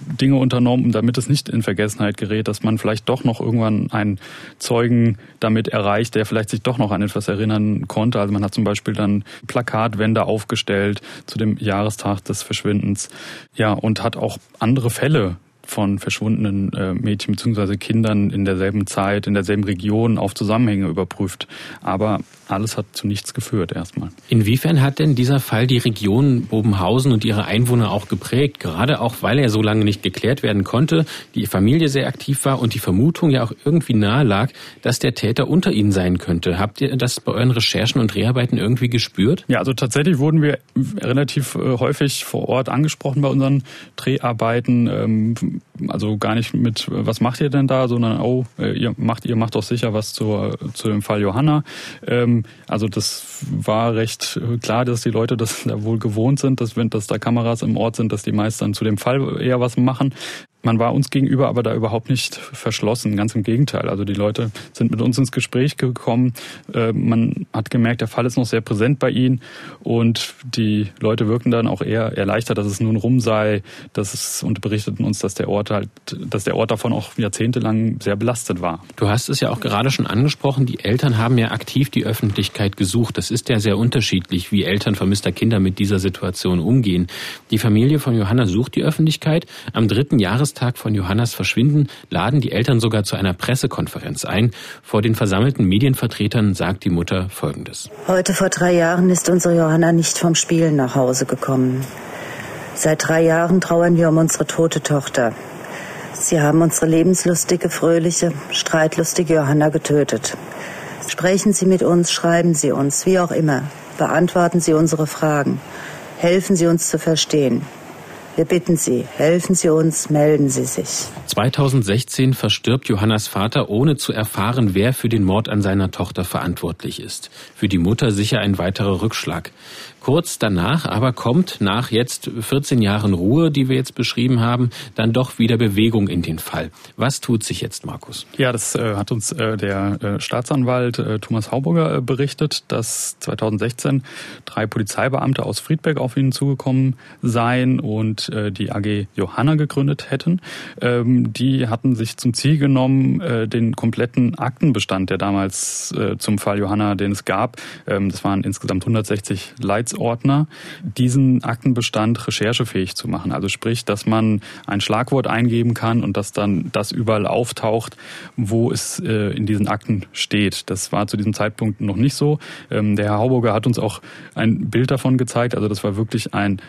Dinge unternommen, damit es nicht in Vergessenheit gerät, dass man vielleicht doch noch irgendwann einen Zeugen damit erreicht, der vielleicht sich doch noch an etwas erinnern konnte. Also man hat zum Beispiel dann Plakatwände aufgestellt zu dem Jahrestag des Verschwindens. Ja, und hat auch andere Fälle von verschwundenen äh, Mädchen bzw. Kindern in derselben Zeit, in derselben Region auf Zusammenhänge überprüft. Aber alles hat zu nichts geführt erstmal. Inwiefern hat denn dieser Fall die Region Bobenhausen und ihre Einwohner auch geprägt? Gerade auch, weil er so lange nicht geklärt werden konnte, die Familie sehr aktiv war und die Vermutung ja auch irgendwie nahe lag, dass der Täter unter ihnen sein könnte. Habt ihr das bei euren Recherchen und Dreharbeiten irgendwie gespürt? Ja, also tatsächlich wurden wir relativ äh, häufig vor Ort angesprochen bei unseren Dreharbeiten. Ähm, also gar nicht mit, was macht ihr denn da, sondern, oh, äh, ihr macht, ihr macht doch sicher was zur, zu dem Fall Johanna. Ähm, also das war recht klar, dass die Leute das da wohl gewohnt sind, dass wenn dass da Kameras im Ort sind, dass die meisten dann zu dem Fall eher was machen. Man war uns gegenüber aber da überhaupt nicht verschlossen, ganz im Gegenteil. Also die Leute sind mit uns ins Gespräch gekommen. Äh, man hat gemerkt, der Fall ist noch sehr präsent bei ihnen und die Leute wirken dann auch eher erleichtert, dass es nun rum sei, dass es und berichteten uns, dass der Ort halt, dass der Ort davon auch jahrzehntelang sehr belastet war. Du hast es ja auch gerade schon angesprochen, die Eltern haben ja aktiv die Öffentlichkeit gesucht. Das ist ja sehr unterschiedlich, wie Eltern vermisster Kinder mit dieser Situation umgehen. Die Familie von Johanna sucht die Öffentlichkeit. Am dritten Jahrestag Jahrestag von Johannas Verschwinden laden die Eltern sogar zu einer Pressekonferenz ein. Vor den versammelten Medienvertretern sagt die Mutter Folgendes. Heute vor drei Jahren ist unsere Johanna nicht vom Spielen nach Hause gekommen. Seit drei Jahren trauern wir um unsere tote Tochter. Sie haben unsere lebenslustige, fröhliche, streitlustige Johanna getötet. Sprechen Sie mit uns, schreiben Sie uns, wie auch immer. Beantworten Sie unsere Fragen. Helfen Sie uns zu verstehen. Wir bitten Sie, helfen Sie uns, melden Sie sich. 2016 verstirbt Johannas Vater, ohne zu erfahren, wer für den Mord an seiner Tochter verantwortlich ist. Für die Mutter sicher ein weiterer Rückschlag. Kurz danach aber kommt nach jetzt 14 Jahren Ruhe, die wir jetzt beschrieben haben, dann doch wieder Bewegung in den Fall. Was tut sich jetzt, Markus? Ja, das äh, hat uns äh, der äh, Staatsanwalt Thomas Hauburger berichtet, dass 2016 drei Polizeibeamte aus Friedberg auf ihn zugekommen seien und die AG Johanna gegründet hätten. Ähm, die hatten sich zum Ziel genommen, den kompletten Aktenbestand, der damals zum Fall Johanna, den es gab, ähm, das waren insgesamt 160 Leits Leitsordner, diesen Aktenbestand recherchefähig zu machen. Also sprich, dass man ein Schlagwort eingeben kann und dass dann das überall auftaucht, wo es äh, in diesen Akten steht. Das war zu diesem Zeitpunkt noch nicht so. Ähm, der Herr Hauburger hat uns auch ein Bild davon gezeigt. Also das war wirklich ein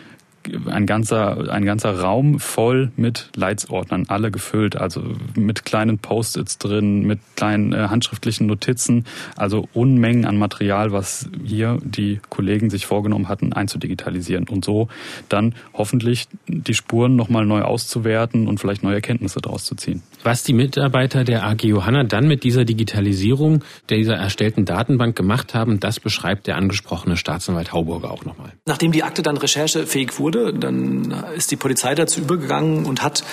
ein ganzer, ein ganzer Raum voll mit Leitsordnern, alle gefüllt, also mit kleinen Post-its drin, mit kleinen äh, handschriftlichen Notizen, also Unmengen an Material, was hier die Kollegen sich vorgenommen hatten, einzudigitalisieren und so dann hoffentlich die Spuren nochmal neu auszuwerten und vielleicht neue Erkenntnisse daraus zu ziehen. Was die Mitarbeiter der AG Johanna dann mit dieser Digitalisierung dieser erstellten Datenbank gemacht haben, das beschreibt der angesprochene Staatsanwalt Hauburger auch nochmal. Nachdem die Akte dann recherchefähig wurde, wurde, dann ist die Polizei dazu übergegangen und hat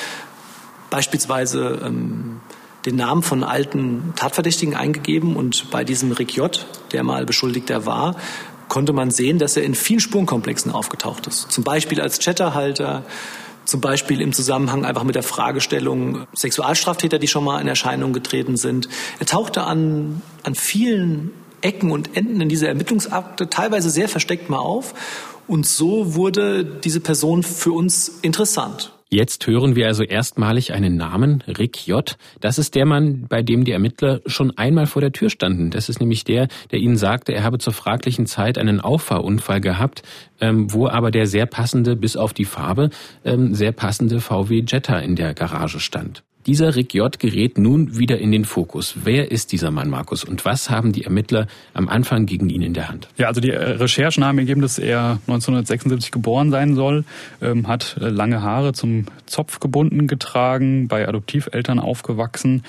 beispielsweise ähm, den Namen von alten Tatverdächtigen eingegeben und bei diesem Rick J., der mal Beschuldigter war, konnte man sehen, dass er in vielen Spurenkomplexen aufgetaucht ist. Zum Beispiel als Chatterhalter, zum Beispiel im Zusammenhang einfach mit der Fragestellung Sexualstraftäter, die schon mal in Erscheinung getreten sind. Er tauchte an, an vielen Ecken und Enden in dieser Ermittlungsakte teilweise sehr versteckt mal auf und so wurde diese Person für uns interessant. Jetzt hören wir also erstmalig einen Namen, Rick J. Das ist der Mann, bei dem die Ermittler schon einmal vor der Tür standen. Das ist nämlich der, der ihnen sagte, er habe zur fraglichen Zeit einen Auffahrunfall gehabt, ähm, wo aber der sehr passende, bis auf die Farbe, ähm, sehr passende VW Jetta in der Garage stand. Dieser Rick J. gerät nun wieder in den Fokus. Wer ist dieser Mann, Markus? Und was haben die Ermittler am Anfang gegen ihn in der Hand? Ja, also die äh, Recherchen haben ergeben, dass er 1976 geboren sein soll, ähm, hat äh, lange Haare zum Zopf gebunden getragen, bei Adoptiveltern aufgewachsen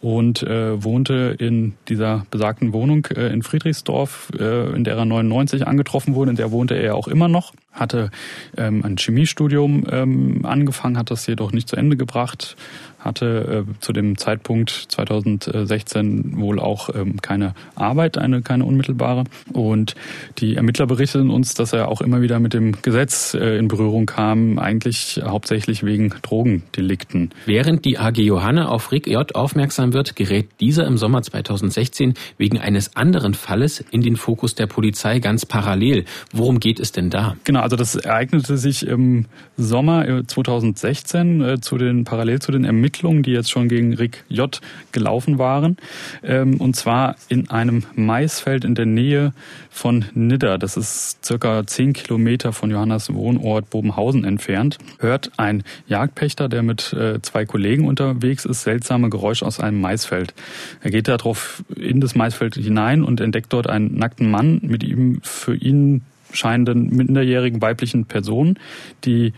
und äh, wohnte in dieser besagten Wohnung äh, in Friedrichsdorf, äh, in der er 99 angetroffen wurde, in der wohnte er auch immer noch hatte ähm, ein Chemiestudium ähm, angefangen, hat das jedoch nicht zu Ende gebracht, hatte äh, zu dem Zeitpunkt 2016 wohl auch ähm, keine Arbeit, eine keine unmittelbare. Und die Ermittler berichteten uns, dass er auch immer wieder mit dem Gesetz äh, in Berührung kam, eigentlich hauptsächlich wegen Drogendelikten. Während die AG Johanna auf Rick J. aufmerksam wird, gerät dieser im Sommer 2016 wegen eines anderen Falles in den Fokus der Polizei ganz parallel. Worum geht es denn da? Genau, also das ereignete sich im Sommer 2016 äh, zu den parallel zu den Ermittlungen Ermittlungen, die jetzt schon gegen Rick J. gelaufen waren. Ähm, und zwar in einem Maisfeld in der Nähe von Nidda. Das ist circa zehn Kilometer von Johannas Wohnort Bobenhausen entfernt. Hört ein Jagdpächter, der mit äh, zwei Kollegen unterwegs ist, seltsame Geräusche aus einem Maisfeld. Er geht darauf in das Maisfeld hinein und entdeckt dort einen nackten Mann mit ihm für ihn scheinenden minderjährigen weiblichen Person, die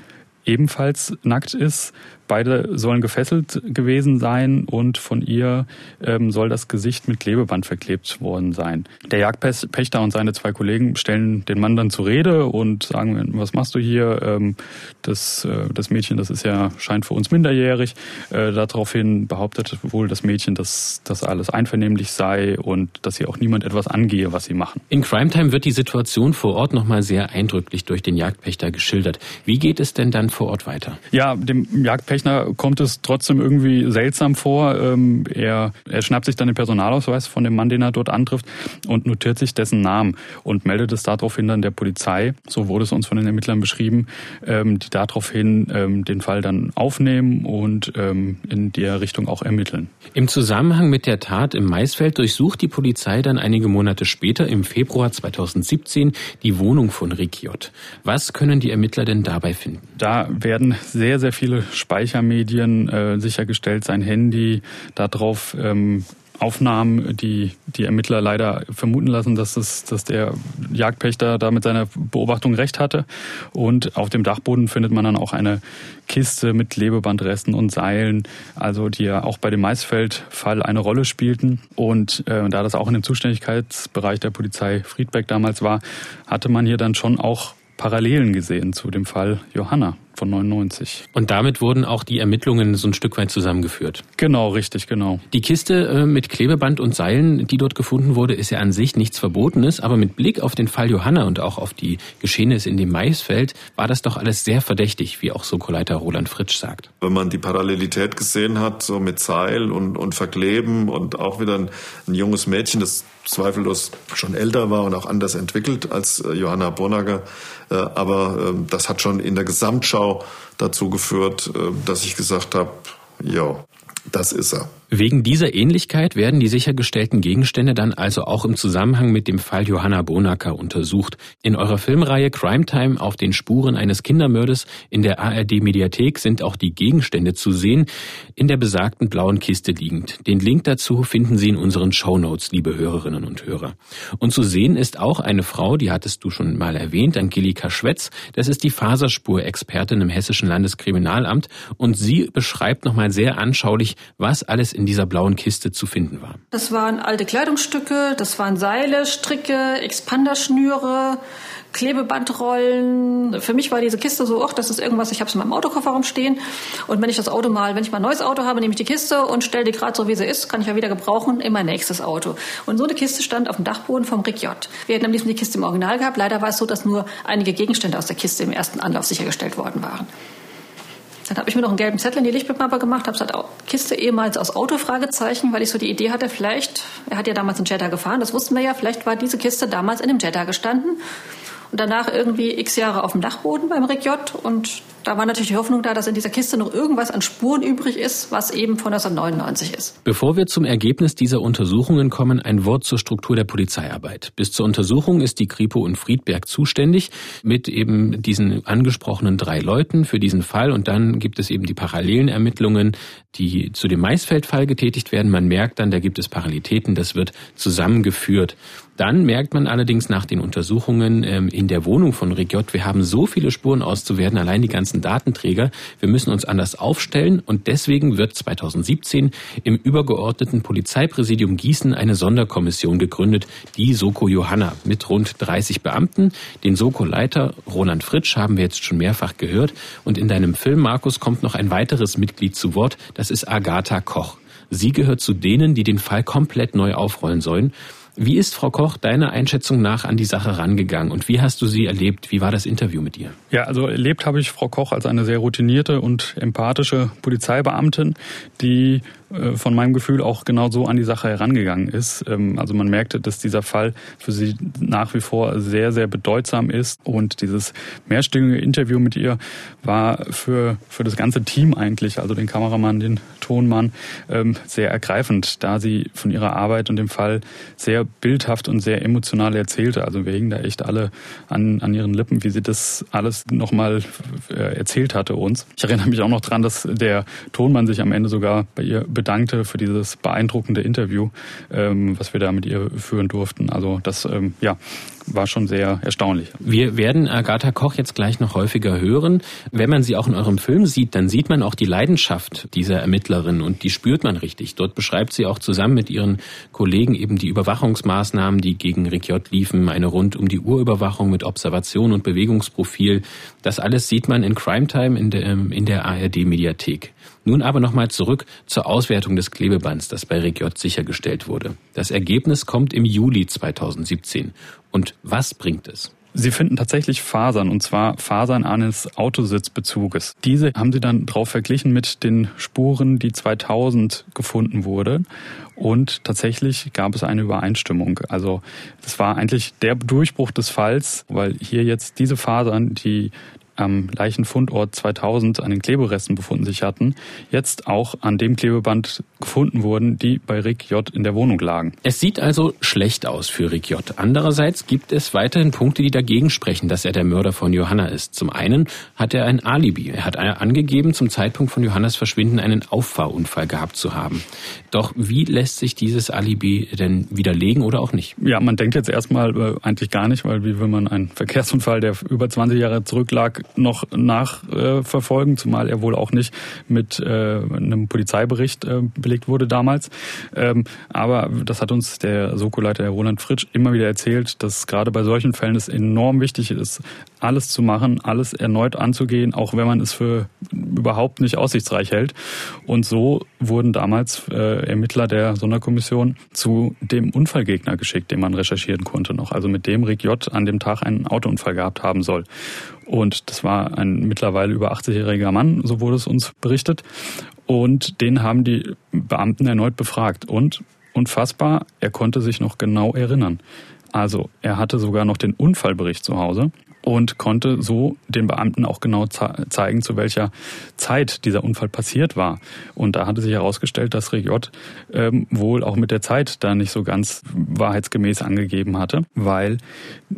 ebenfalls nackt ist, Beide sollen gefesselt gewesen sein und von ihr ähm, soll das Gesicht mit Klebeband verklebt worden sein. Der Jagdpächter und seine zwei Kollegen stellen den Mann dann zur Rede und sagen, was machst du hier? Ähm, das, äh, das Mädchen, das ist ja, scheint für uns minderjährig. Äh, daraufhin behauptet wohl das Mädchen, dass das alles einvernehmlich sei und dass hier auch niemand etwas angehe, was sie machen. In Crime Time wird die Situation vor Ort nochmal sehr eindrücklich durch den Jagdpächter geschildert. Wie geht es denn dann vor Ort weiter? Ja, dem Jagdpächter Rechner kommt es trotzdem irgendwie seltsam vor. Ähm, er, er schnappt sich dann den Personalausweis von dem Mann, den er dort antrifft und notiert sich dessen Namen und meldet es daraufhin dann der Polizei. So wurde es uns von den Ermittlern beschrieben, ähm, die daraufhin ähm, den Fall dann aufnehmen und in der Richtung auch ermitteln. Im Zusammenhang mit der Tat im Maisfeld durchsucht die Polizei dann einige Monate später, im Februar 2017, die Wohnung von Rick J. Was können die Ermittler denn dabei finden? Da werden sehr, sehr viele Speicher Speichermedien äh, sichergestellt, sein Handy, darauf ähm, Aufnahmen, die die Ermittler leider vermuten lassen, dass, es, dass der Jagdpächter da mit seiner Beobachtung recht hatte. Und auf dem Dachboden findet man dann auch eine Kiste mit Lebebandresten und Seilen, also die ja auch bei dem Maisfeldfall eine Rolle spielten. Und äh, da das auch in dem Zuständigkeitsbereich der Polizei Friedbeck damals war, hatte man hier dann schon auch Parallelen gesehen zu dem Fall Johanna von 99. Und damit wurden auch die Ermittlungen so ein Stück weit zusammengeführt. Genau, richtig, genau. Die Kiste äh, mit Klebeband und Seilen, die dort gefunden wurde, ist ja an sich nichts Verbotenes, aber mit Blick auf den Fall Johanna und auch auf die Geschehnisse in dem Maisfeld war das doch alles sehr verdächtig, wie auch Sokoleiter Roland Fritsch sagt. Wenn man die Parallelität gesehen hat, so mit Seil und, und Verkleben und auch wieder ein, ein junges Mädchen, das zweifellos schon älter war und auch anders entwickelt als äh, Johanna Bonagger. Äh, aber ähm, das hat schon in der Gesamtschau dazu geführt, äh, dass ich gesagt habe, ja, das ist er. Wegen dieser Ähnlichkeit werden die sichergestellten Gegenstände dann also auch im Zusammenhang mit dem Fall Johanna Bonacker untersucht. In eurer Filmreihe Crime Time auf den Spuren eines Kindermördes in der ARD Mediathek sind auch die Gegenstände zu sehen, in der besagten blauen Kiste liegend. Den Link dazu finden Sie in unseren Show Notes, liebe Hörerinnen und Hörer. Und zu sehen ist auch eine Frau, die hattest du schon mal erwähnt, Angelika Schwetz. Das ist die Faserspurexpertin im Hessischen Landeskriminalamt und sie beschreibt nochmal sehr anschaulich, was alles in in dieser blauen Kiste zu finden war? Das waren alte Kleidungsstücke, das waren Seile, Stricke, Expanderschnüre, Klebebandrollen. Für mich war diese Kiste so, ach, das ist irgendwas, ich habe es in meinem Autokofferraum stehen. Und wenn ich das Auto mal, wenn ich mal ein neues Auto habe, nehme ich die Kiste und stelle die gerade so, wie sie ist, kann ich ja wieder gebrauchen in mein nächstes Auto. Und so eine Kiste stand auf dem Dachboden vom Rick J. Wir hätten am liebsten die Kiste im Original gehabt. Leider war es so, dass nur einige Gegenstände aus der Kiste im ersten Anlauf sichergestellt worden waren. Dann habe ich mir noch einen gelben Zettel in die Lichtbildmappe gemacht, habe gesagt, Kiste ehemals aus Auto, Fragezeichen, weil ich so die Idee hatte, vielleicht, er hat ja damals einen Jetta gefahren, das wussten wir ja, vielleicht war diese Kiste damals in dem Jetta gestanden und danach irgendwie x Jahre auf dem Dachboden beim J. Und da war natürlich die Hoffnung da, dass in dieser Kiste noch irgendwas an Spuren übrig ist, was eben von 1999 ist. Bevor wir zum Ergebnis dieser Untersuchungen kommen, ein Wort zur Struktur der Polizeiarbeit. Bis zur Untersuchung ist die Kripo in Friedberg zuständig mit eben diesen angesprochenen drei Leuten für diesen Fall und dann gibt es eben die parallelen Ermittlungen, die zu dem Maisfeldfall getätigt werden. Man merkt dann, da gibt es Parallelitäten, das wird zusammengeführt. Dann merkt man allerdings nach den Untersuchungen ähm, in der Wohnung von J., wir haben so viele Spuren auszuwerten, allein die ganzen ganzen Datenträger. Wir müssen uns anders aufstellen und deswegen wird 2017 im übergeordneten Polizeipräsidium Gießen eine Sonderkommission gegründet, die Soko Johanna mit rund 30 Beamten. Den Soko-Leiter Roland Fritsch haben wir jetzt schon mehrfach gehört und in deinem Film, Markus, kommt noch ein weiteres Mitglied zu Wort, das ist Agatha Koch. Sie gehört zu denen, die den Fall komplett neu aufrollen sollen. Wie ist Frau Koch deiner Einschätzung nach an die Sache rangegangen und wie hast du sie erlebt? Wie war das Interview mit ihr? Ja, also erlebt habe ich Frau Koch als eine sehr routinierte und empathische Polizeibeamtin, die äh, von meinem Gefühl auch genau so an die Sache herangegangen ist. Ähm, also man merkte, dass dieser Fall für sie nach wie vor sehr, sehr bedeutsam ist. Und dieses mehrstündige Interview mit ihr war für, für das ganze Team eigentlich, also den Kameramann, den Tonmann, ähm, sehr ergreifend, da sie von ihrer Arbeit und dem Fall sehr bildhaft und sehr emotional erzählte. Also wir hingen da echt alle an, an ihren Lippen, wie sie das alles nochmal äh, erzählt hatte uns. Ich erinnere mich auch noch dran, dass der Tonmann sich am Ende sogar bei ihr bedankte für dieses beeindruckende Interview, ähm, was wir da mit ihr führen durften. Also das ähm, ja, war schon sehr erstaunlich. Wir werden Agatha Koch jetzt gleich noch häufiger hören. Wenn man sie auch in eurem Film sieht, dann sieht man auch die Leidenschaft dieser Ermittlerin und die spürt man richtig. Dort beschreibt sie auch zusammen mit ihren Kollegen eben die Überwachungsmaßnahmen, die gegen Rick J. liefen, eine rund um die Uhrüberwachung mit Observation und Bewegungsprofil. Das alles sieht man in Crime Time in der, in der ARD Mediathek. Nun aber nochmal zurück zur Auswertung des Klebebands, das bei Rick J. sichergestellt wurde. Das Ergebnis kommt im Juli 2017. Und was bringt es? Sie finden tatsächlich Fasern, und zwar Fasern eines Autositzbezuges. Diese haben sie dann drauf verglichen mit den Spuren, die 2000 gefunden wurden. Und tatsächlich gab es eine Übereinstimmung. Also das war eigentlich der Durchbruch des Falls, weil hier jetzt diese Fasern, die am Leichenfundort 2000 an den Kleberesten befunden sich hatten, jetzt auch an dem Klebeband gefunden wurden, die bei Rick J. in der Wohnung lagen. Es sieht also schlecht aus für Rick J. Andererseits gibt es weiterhin Punkte, die dagegen sprechen, dass er der Mörder von Johanna ist. Zum einen hat er ein Alibi. Er hat angegeben, zum Zeitpunkt von Johannas Verschwinden einen Auffahrunfall gehabt zu haben. Doch wie lässt sich dieses Alibi denn widerlegen oder auch nicht? Ja, man denkt jetzt erstmal äh, eigentlich gar nicht, weil wie will man einen Verkehrsunfall, der über 20 Jahre zurücklag, noch nachverfolgen, zumal er wohl auch nicht mit äh, einem Polizeibericht äh, belegt wurde damals. Ähm, aber das hat uns der Soko-Leiter Roland Fritsch immer wieder erzählt, dass gerade bei solchen Fällen es enorm wichtig ist, alles zu machen, alles erneut anzugehen, auch wenn man es für überhaupt nicht aussichtsreich hält. Und so wurden damals äh, Ermittler der Sonderkommission zu dem Unfallgegner geschickt, den man recherchieren konnte noch. Also mit dem Rick J. an dem Tag einen Autounfall gehabt haben soll. Und das war ein mittlerweile über 80-jähriger Mann, so wurde es uns berichtet. Und den haben die Beamten erneut befragt. Und unfassbar, er konnte sich noch genau erinnern. Also er hatte sogar noch den Unfallbericht zu Hause und konnte so den Beamten auch genau zeigen, zu welcher Zeit dieser Unfall passiert war. Und da hatte sich herausgestellt, dass Regiot ähm, wohl auch mit der Zeit da nicht so ganz wahrheitsgemäß angegeben hatte, weil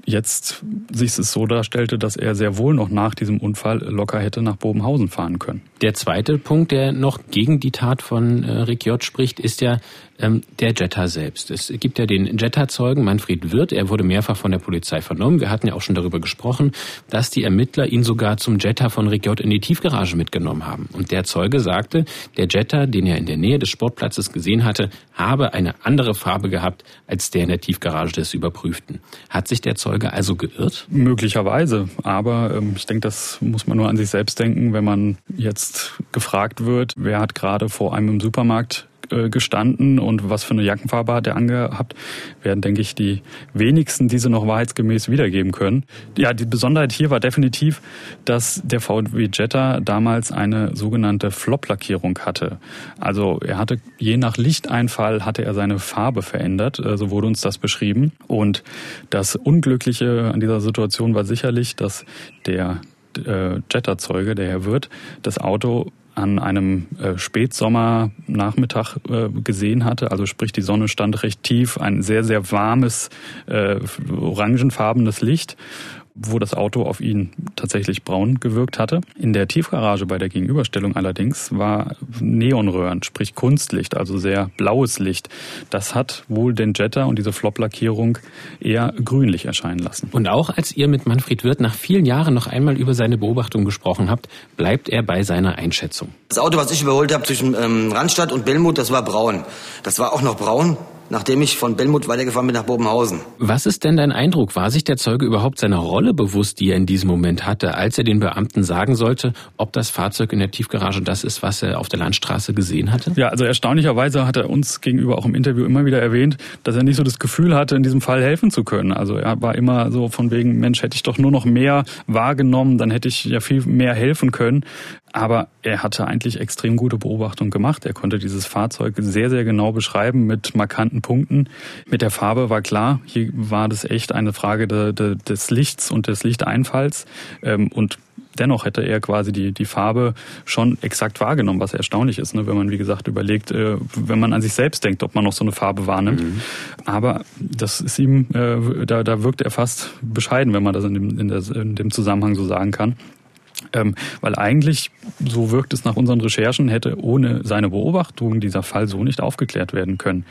jetzt sich es so darstellte, dass er sehr wohl noch nach diesem Unfall locker hätte nach Bobenhausen fahren können. Der zweite Punkt, der noch gegen die Tat von äh, Regiot spricht, ist ja, der Jetta selbst. Es gibt ja den Jetta-Zeugen Manfred Wirth, er wurde mehrfach von der Polizei vernommen. Wir hatten ja auch schon darüber gesprochen, dass die Ermittler ihn sogar zum Jetta von Rick in die Tiefgarage mitgenommen haben. Und der Zeuge sagte, der Jetta, den er in der Nähe des Sportplatzes gesehen hatte, habe eine andere Farbe gehabt als der in der Tiefgarage des Überprüften. Hat sich der Zeuge also geirrt? Möglicherweise, aber ähm, ich denke, das muss man nur an sich selbst denken, wenn man jetzt gefragt wird, wer hat gerade vor einem im Supermarkt gestanden und was für eine Jackenfarbe hat er angehabt, werden, denke ich, die wenigsten diese noch wahrheitsgemäß wiedergeben können. Ja, die Besonderheit hier war definitiv, dass der VW Jetta damals eine sogenannte Flop-Lackierung hatte. Also er hatte, je nach Lichteinfall hatte er seine Farbe verändert, äh, so wurde uns das beschrieben. Und das Unglückliche an dieser Situation war sicherlich, dass der äh, Jetta-Zeuge, der Herr Wirth, das Auto an einem äh, Spätsommernachmittag äh, gesehen hatte. Also sprich, die Sonne stand recht tief, ein sehr, sehr warmes, äh, orangenfarbenes Licht wo das Auto auf ihn tatsächlich braun gewirkt hatte. In der Tiefgarage bei der Gegenüberstellung allerdings war Neonröhren, sprich Kunstlicht, also sehr blaues Licht. Das hat wohl den Jetta und diese Flop-Lackierung eher grünlich erscheinen lassen. Und auch als ihr mit Manfred Wirth nach vielen Jahren noch einmal über seine Beobachtung gesprochen habt, bleibt er bei seiner Einschätzung. Das Auto, was ich überholt habe zwischen ähm, Randstadt und Bellmut, das war braun. Das war auch noch braun nachdem ich von Bellmut weitergefahren bin nach Bobenhausen. Was ist denn dein Eindruck? War sich der Zeuge überhaupt seiner Rolle bewusst, die er in diesem Moment hatte, als er den Beamten sagen sollte, ob das Fahrzeug in der Tiefgarage das ist, was er auf der Landstraße gesehen hatte? Ja, also erstaunlicherweise hat er uns gegenüber auch im Interview immer wieder erwähnt, dass er nicht so das Gefühl hatte, in diesem Fall helfen zu können. Also er war immer so von wegen, Mensch, hätte ich doch nur noch mehr wahrgenommen, dann hätte ich ja viel mehr helfen können. Aber er hatte eigentlich extrem gute Beobachtungen gemacht. Er konnte dieses Fahrzeug sehr, sehr genau beschreiben mit markanten Punkten. Mit der Farbe war klar, hier war das echt eine Frage de, de, des Lichts und des Lichteinfalls. Ähm, und dennoch hätte er quasi die, die Farbe schon exakt wahrgenommen, was erstaunlich ist, ne? wenn man, wie gesagt, überlegt, äh, wenn man an sich selbst denkt, ob man noch so eine Farbe wahrnimmt. Mhm. Aber das ist ihm, äh, da, da wirkt er fast bescheiden, wenn man das in dem, in, der, in dem Zusammenhang so sagen kann. Ähm, weil eigentlich, so wirkt es nach unseren Recherchen, hätte ohne seine Beobachtung dieser Fall so nicht aufgeklärt werden können.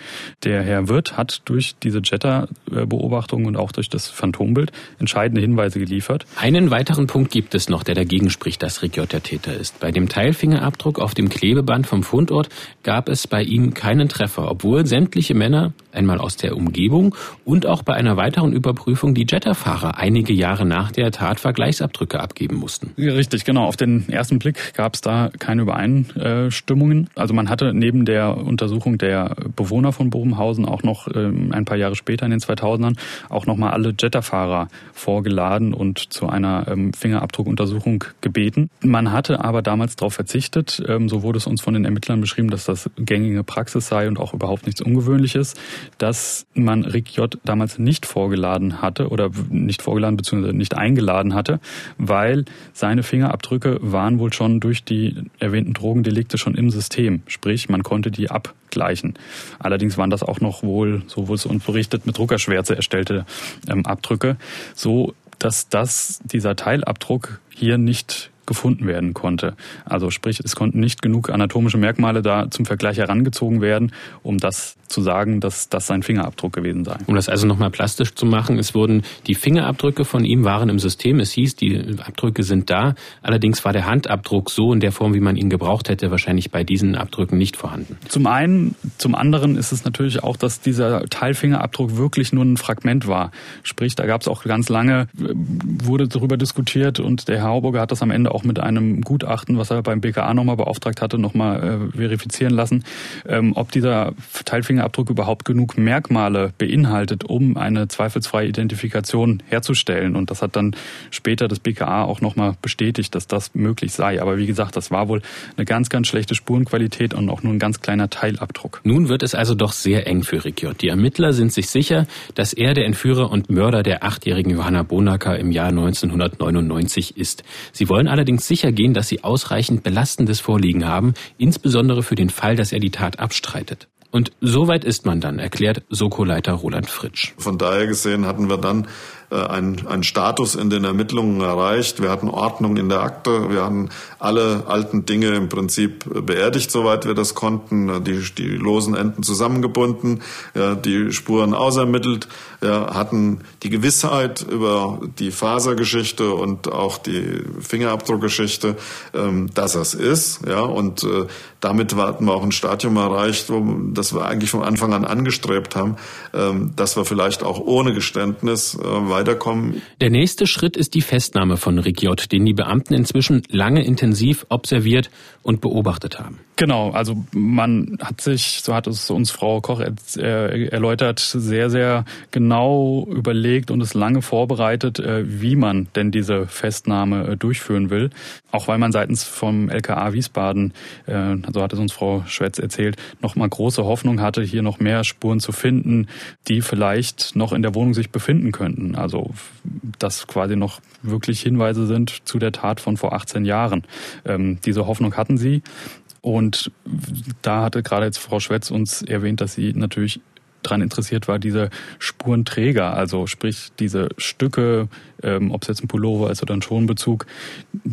Der Herr Wirth hat durch diese Jetta-Beobachtung und auch durch das Phantombild entscheidende Hinweise geliefert. Einen weiteren Punkt gibt es noch, der dagegen spricht, dass Rick J. der Täter ist. Bei dem Teilfingerabdruck auf dem Klebeband vom Fundort gab es bei ihm keinen Treffer, obwohl sämtliche Männer, einmal aus der Umgebung und auch bei einer weiteren Überprüfung die Jetta-Fahrer einige Jahre nach der Tat Vergleichsabdrücke abgeben mussten. Richtig, genau. Auf den ersten Blick gab es da keine Übereinstimmungen. Also man hatte neben der Untersuchung der Bewohner von Bobenhausen auch noch ähm, ein paar Jahre später in den 2000ern auch nochmal alle Jetta-Fahrer vorgeladen und zu einer ähm, Fingerabdruckuntersuchung gebeten. Man hatte aber damals darauf verzichtet. Ähm, so wurde es uns von den Ermittlern beschrieben, dass das gängige Praxis sei und auch überhaupt nichts Ungewöhnliches, dass man Rick J. damals nicht vorgeladen hatte oder nicht vorgeladen bzw. nicht eingeladen hatte, weil seine Fingerabdrücke waren wohl schon durch die erwähnten Drogendelikte schon im System. Sprich, man konnte die abgleichen. Allerdings waren das auch noch wohl, so wurde es uns berichtet, mit Druckerschwärze erstellte ähm, Abdrücke, so dass das, dieser Teilabdruck hier nicht gefunden werden konnte. Also sprich, es konnten nicht genug anatomische Merkmale da zum Vergleich herangezogen werden, um das zu sagen, dass das sein Fingerabdruck gewesen sei. Um das also nochmal plastisch zu machen, es wurden die Fingerabdrücke von ihm waren im System. Es hieß, die Abdrücke sind da. Allerdings war der Handabdruck so in der Form, wie man ihn gebraucht hätte, wahrscheinlich bei diesen Abdrücken nicht vorhanden. Zum einen, zum anderen ist es natürlich auch, dass dieser Teilfingerabdruck wirklich nur ein Fragment war. Sprich, da gab es auch ganz lange, wurde darüber diskutiert und der Herr Hauburger hat das am Ende auch mit einem Gutachten, was er beim BKA nochmal beauftragt hatte, nochmal äh, verifizieren lassen, ähm, ob dieser Teilfingerabdruck überhaupt genug Merkmale beinhaltet, um eine zweifelsfreie Identifikation herzustellen. Und das hat dann später das BKA auch nochmal bestätigt, dass das möglich sei. Aber wie gesagt, das war wohl eine ganz, ganz schlechte Spurenqualität und auch nur ein ganz kleiner Teilabdruck. Nun wird es also doch sehr eng für Rikiot. Die Ermittler sind sich sicher, dass er der Entführer und Mörder der achtjährigen Johanna Bonacker im Jahr 1999 ist. Sie wollen allerdings sicher gehen, dass sie ausreichend Belastendes vorliegen haben, insbesondere für den Fall, dass er die Tat abstreitet. Und so weit ist man dann, erklärt Soko-Leiter Roland Fritsch. Von daher gesehen hatten wir dann einen, einen Status in den Ermittlungen erreicht. Wir hatten Ordnung in der Akte. Wir hatten alle alten Dinge im Prinzip beerdigt, soweit wir das konnten. Die, die losen Enden zusammengebunden, ja, die Spuren ausermittelt, ja, hatten die Gewissheit über die Fasergeschichte und auch die Fingerabdruckgeschichte, ähm, dass es ist. Ja, und äh, damit hatten wir auch ein Stadium erreicht, wo, das wir eigentlich von Anfang an angestrebt haben, ähm, dass wir vielleicht auch ohne Geständnis äh, weiterkommen. Der nächste Schritt ist die Festnahme von Rigiot, den die Beamten inzwischen lange intensiv observiert und beobachtet haben. Genau, also man hat sich, so hat es uns Frau Koch erläutert, sehr, sehr genau überlegt und es lange vorbereitet, äh, wie man denn diese Festnahme äh, durchführen will. Auch weil man seitens vom LKA Wiesbaden, äh, so hat es uns Frau Schwetz erzählt, noch mal große Hoffnung hatte, hier noch mehr Spuren zu finden, die vielleicht noch in der Wohnung sich befinden könnten. Also dass quasi noch wirklich Hinweise sind zu der Tat von vor 18 Jahren. Ähm, diese Hoffnung hatten sie. Und da hatte gerade jetzt Frau Schwetz uns erwähnt, dass sie natürlich daran interessiert war, diese Spurenträger, also sprich diese Stücke, ähm, ob es jetzt ein Pullover ist oder ein Schonbezug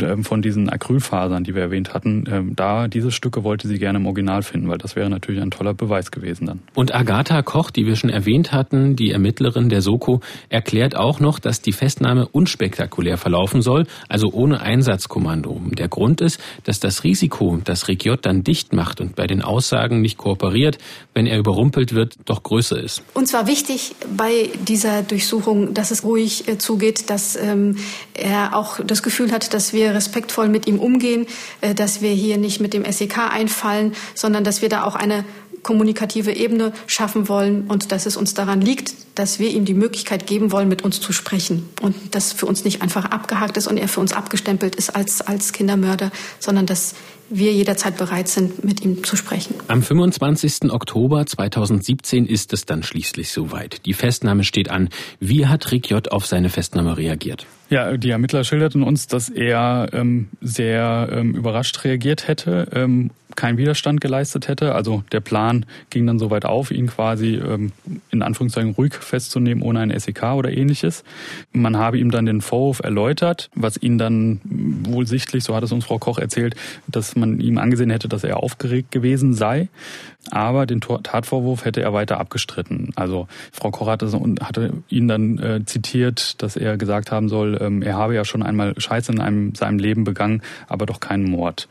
ähm, von diesen Acrylfasern, die wir erwähnt hatten, ähm, da diese Stücke wollte sie gerne im Original finden, weil das wäre natürlich ein toller Beweis gewesen dann. Und Agatha Koch, die wir schon erwähnt hatten, die Ermittlerin der Soko, erklärt auch noch, dass die Festnahme unspektakulär verlaufen soll, also ohne Einsatzkommando. Der Grund ist, dass das Risiko, dass Regiot dann dicht macht und bei den Aussagen nicht kooperiert, wenn er überrumpelt wird, doch größer Größe ist. Uns war wichtig bei dieser Durchsuchung, dass es ruhig äh, zugeht, dass ähm, er auch das Gefühl hat, dass wir respektvoll mit ihm umgehen, äh, dass wir hier nicht mit dem SEK einfallen, sondern dass wir da auch eine kommunikative Ebene schaffen wollen und dass es uns daran liegt, dass wir ihm die Möglichkeit geben wollen, mit uns zu sprechen und das für uns nicht einfach abgehakt ist und er für uns abgestempelt ist als, als Kindermörder, sondern dass wir jederzeit bereit sind, mit ihm zu sprechen. Am 25. Oktober 2017 ist es dann schließlich soweit. Die Festnahme steht an. Wie hat Rick J. auf seine Festnahme reagiert? Ja, die Ermittler schilderten uns, dass er ähm, sehr ähm, überrascht reagiert hätte, ähm, keinen Widerstand geleistet hätte. Also der Plan ging dann soweit auf, ihn quasi ähm, in Anführungszeichen ruhig festzunehmen, ohne ein SEK oder ähnliches. Man habe ihm dann den Vorwurf erläutert, was ihn dann wohl sichtlich, so hat es uns Frau Koch erzählt, dass man ihm angesehen hätte, dass er aufgeregt gewesen sei. Aber den Tatvorwurf hätte er weiter abgestritten. Also Frau Koch hatte, hatte ihn dann äh, zitiert, dass er gesagt haben soll, ähm, er habe ja schon einmal Scheiße in einem, seinem Leben begangen, aber doch keinen Mord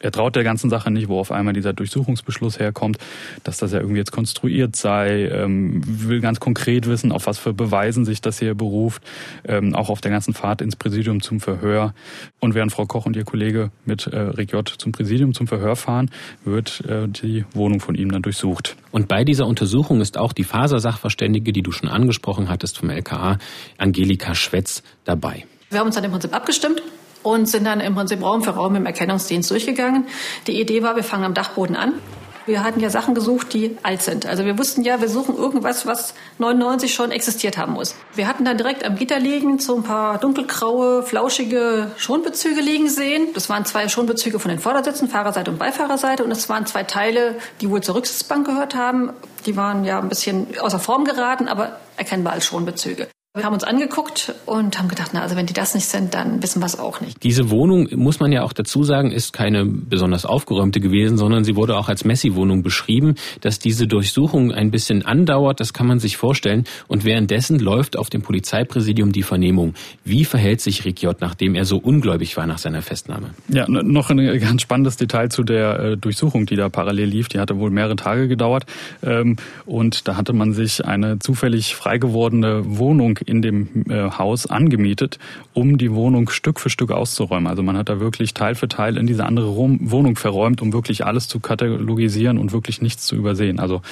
er traut der ganzen Sache nicht, wo auf einmal dieser Durchsuchungsbeschluss herkommt, dass das ja irgendwie jetzt konstruiert sei, ähm, will ganz konkret wissen, auf was für Beweisen sich das hier beruft, ähm, auch auf der ganzen Fahrt ins Präsidium zum Verhör. Und während Frau Koch und ihr Kollege mit äh, Rick J. zum Präsidium zum Verhör fahren, wird äh, die Wohnung von ihm dann durchsucht. Und bei dieser Untersuchung ist auch die Fasersachverständige, die du schon angesprochen hattest vom LKA, Angelika Schwetz, dabei. Wir haben uns dann im Prinzip abgestimmt und sind dann im Prinzip Raum für Raum im Erkennungsdienst durchgegangen. Die Idee war, wir fangen am Dachboden an. Wir hatten ja Sachen gesucht, die alt sind. Also wir wussten ja, wir suchen irgendwas, was 99 schon existiert haben muss. Wir hatten dann direkt am Gitter liegen so ein paar dunkelgraue, flauschige Schonbezüge liegen sehen. Das waren zwei Schonbezüge von den Vordersitzen, Fahrerseite und Beifahrerseite. Und es waren zwei Teile, die wohl zur Rücksitzbank gehört haben. Die waren ja ein bisschen außer Form geraten, aber erkennbar als Schonbezüge. Wir haben uns angeguckt und haben gedacht, na, also wenn die das nicht sind, dann wissen wir es auch nicht. Diese Wohnung, muss man ja auch dazu sagen, ist keine besonders aufgeräumte gewesen, sondern sie wurde auch als Messi-Wohnung beschrieben. Dass diese Durchsuchung ein bisschen andauert, das kann man sich vorstellen. Und währenddessen läuft auf dem Polizeipräsidium die Vernehmung. Wie verhält sich Rick J., nachdem er so ungläubig war nach seiner Festnahme? Ja, noch ein ganz spannendes Detail zu der äh, Durchsuchung, die da parallel lief. Die hatte wohl mehrere Tage gedauert. Ähm, und da hatte man sich eine zufällig frei gewordene Wohnung in dem äh, Haus angemietet, um die Wohnung Stück für Stück auszuräumen. Also man hat da wirklich Teil für Teil in diese andere Wohnung verräumt, um wirklich alles zu katalogisieren und wirklich nichts zu übersehen. Also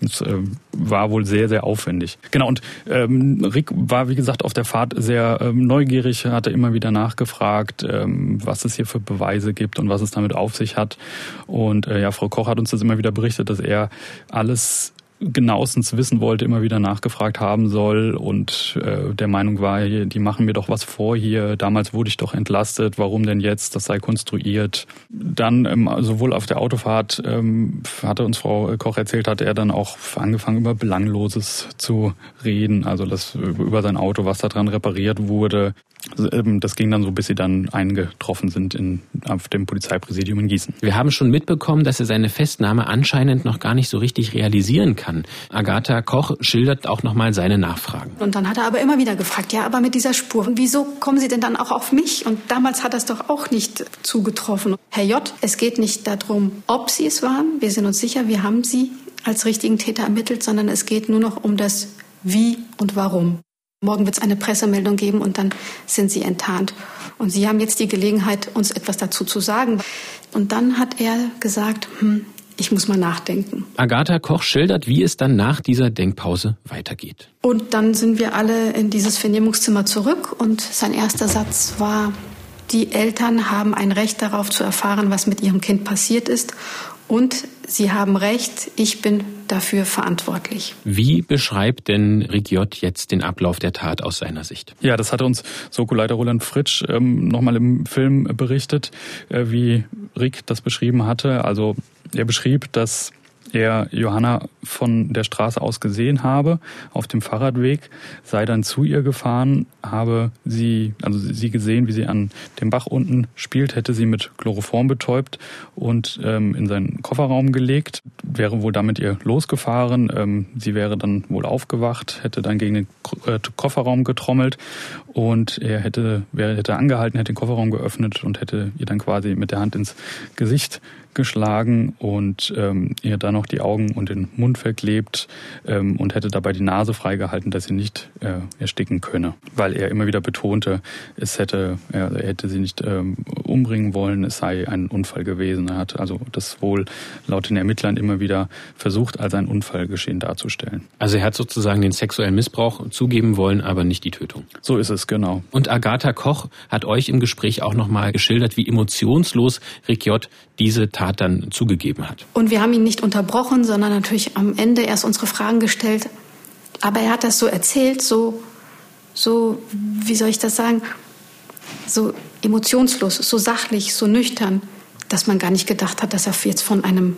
es äh, war wohl sehr, sehr aufwendig. Genau, und ähm, Rick war, wie gesagt, auf der Fahrt sehr ähm, neugierig, hatte immer wieder nachgefragt, ähm, was es hier für Beweise gibt und was es damit auf sich hat. Und äh, ja, Frau Koch hat uns das immer wieder berichtet, dass er alles genauestens wissen wollte, immer wieder nachgefragt haben soll und äh, der Meinung war, die machen mir doch was vor hier. Damals wurde ich doch entlastet. Warum denn jetzt? Das sei konstruiert. Dann ähm, sowohl auf der Autofahrt ähm, hatte uns Frau Koch erzählt, hatte er dann auch angefangen über Belangloses zu reden, also das über sein Auto, was da dran repariert wurde. Ähm, das ging dann so, bis sie dann eingetroffen sind in, auf dem Polizeipräsidium in Gießen. Wir haben schon mitbekommen, dass er seine Festnahme anscheinend noch gar nicht so richtig realisieren kann. Agatha Koch schildert auch nochmal seine Nachfragen. Und dann hat er aber immer wieder gefragt, ja, aber mit dieser Spur, wieso kommen Sie denn dann auch auf mich? Und damals hat er es doch auch nicht zugetroffen. Herr J., es geht nicht darum, ob Sie es waren. Wir sind uns sicher, wir haben Sie als richtigen Täter ermittelt, sondern es geht nur noch um das Wie und Warum. Morgen wird es eine Pressemeldung geben und dann sind sie enttarnt. Und sie haben jetzt die Gelegenheit, uns etwas dazu zu sagen. Und dann hat er gesagt, hm, ich muss mal nachdenken. Agatha Koch schildert, wie es dann nach dieser Denkpause weitergeht. Und dann sind wir alle in dieses Vernehmungszimmer zurück und sein erster Satz war, die Eltern haben ein Recht darauf zu erfahren, was mit ihrem Kind passiert ist. Und Sie haben recht, ich bin dafür verantwortlich. Wie beschreibt denn Rick J. jetzt den Ablauf der Tat aus seiner Sicht? Ja, das hatte uns Soko-Leiter Roland Fritsch ähm, nochmal im Film berichtet, äh, wie Rick das beschrieben hatte. Also er beschrieb, dass er Johanna von der Straße aus gesehen habe, auf dem Fahrradweg, sei dann zu ihr gefahren, habe sie, also sie gesehen, wie sie an dem Bach unten spielt, hätte sie mit Chloroform betäubt und ähm, in seinen Kofferraum gelegt, wäre wohl damit ihr losgefahren. Ähm, sie wäre dann wohl aufgewacht, hätte dann gegen den äh, Kofferraum getrommelt und er hätte, wäre, hätte angehalten, hätte den Kofferraum geöffnet und hätte ihr dann quasi mit der Hand ins Gesicht geschlagen und ähm, ihr dann noch die Augen und den Mund verklebt ähm, und hätte dabei die Nase freigehalten, dass sie nicht äh, ersticken könne, weil er immer wieder betonte, es hätte, er, er hätte sie nicht ähm, umbringen wollen, es sei ein Unfall gewesen. Er hat also das wohl laut den Ermittlern immer wieder versucht, als ein Unfallgeschehen darzustellen. Also er hat sozusagen den sexuellen Missbrauch zugeben wollen, aber nicht die Tötung. So ist es, genau. Und Agatha Koch hat euch im Gespräch auch nochmal geschildert, wie emotionslos J. diese Tat Tat dann zugegeben hat. Und wir haben ihn nicht unterbrochen, sondern natürlich am Ende erst unsere Fragen gestellt. Aber er hat das so erzählt, so, so, wie soll ich das sagen, so emotionslos, so sachlich, so nüchtern, dass man gar nicht gedacht hat, dass er jetzt von einem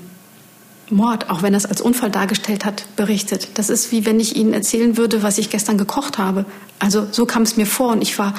Mord, auch wenn er es als Unfall dargestellt hat, berichtet. Das ist wie wenn ich Ihnen erzählen würde, was ich gestern gekocht habe. Also so kam es mir vor und ich war,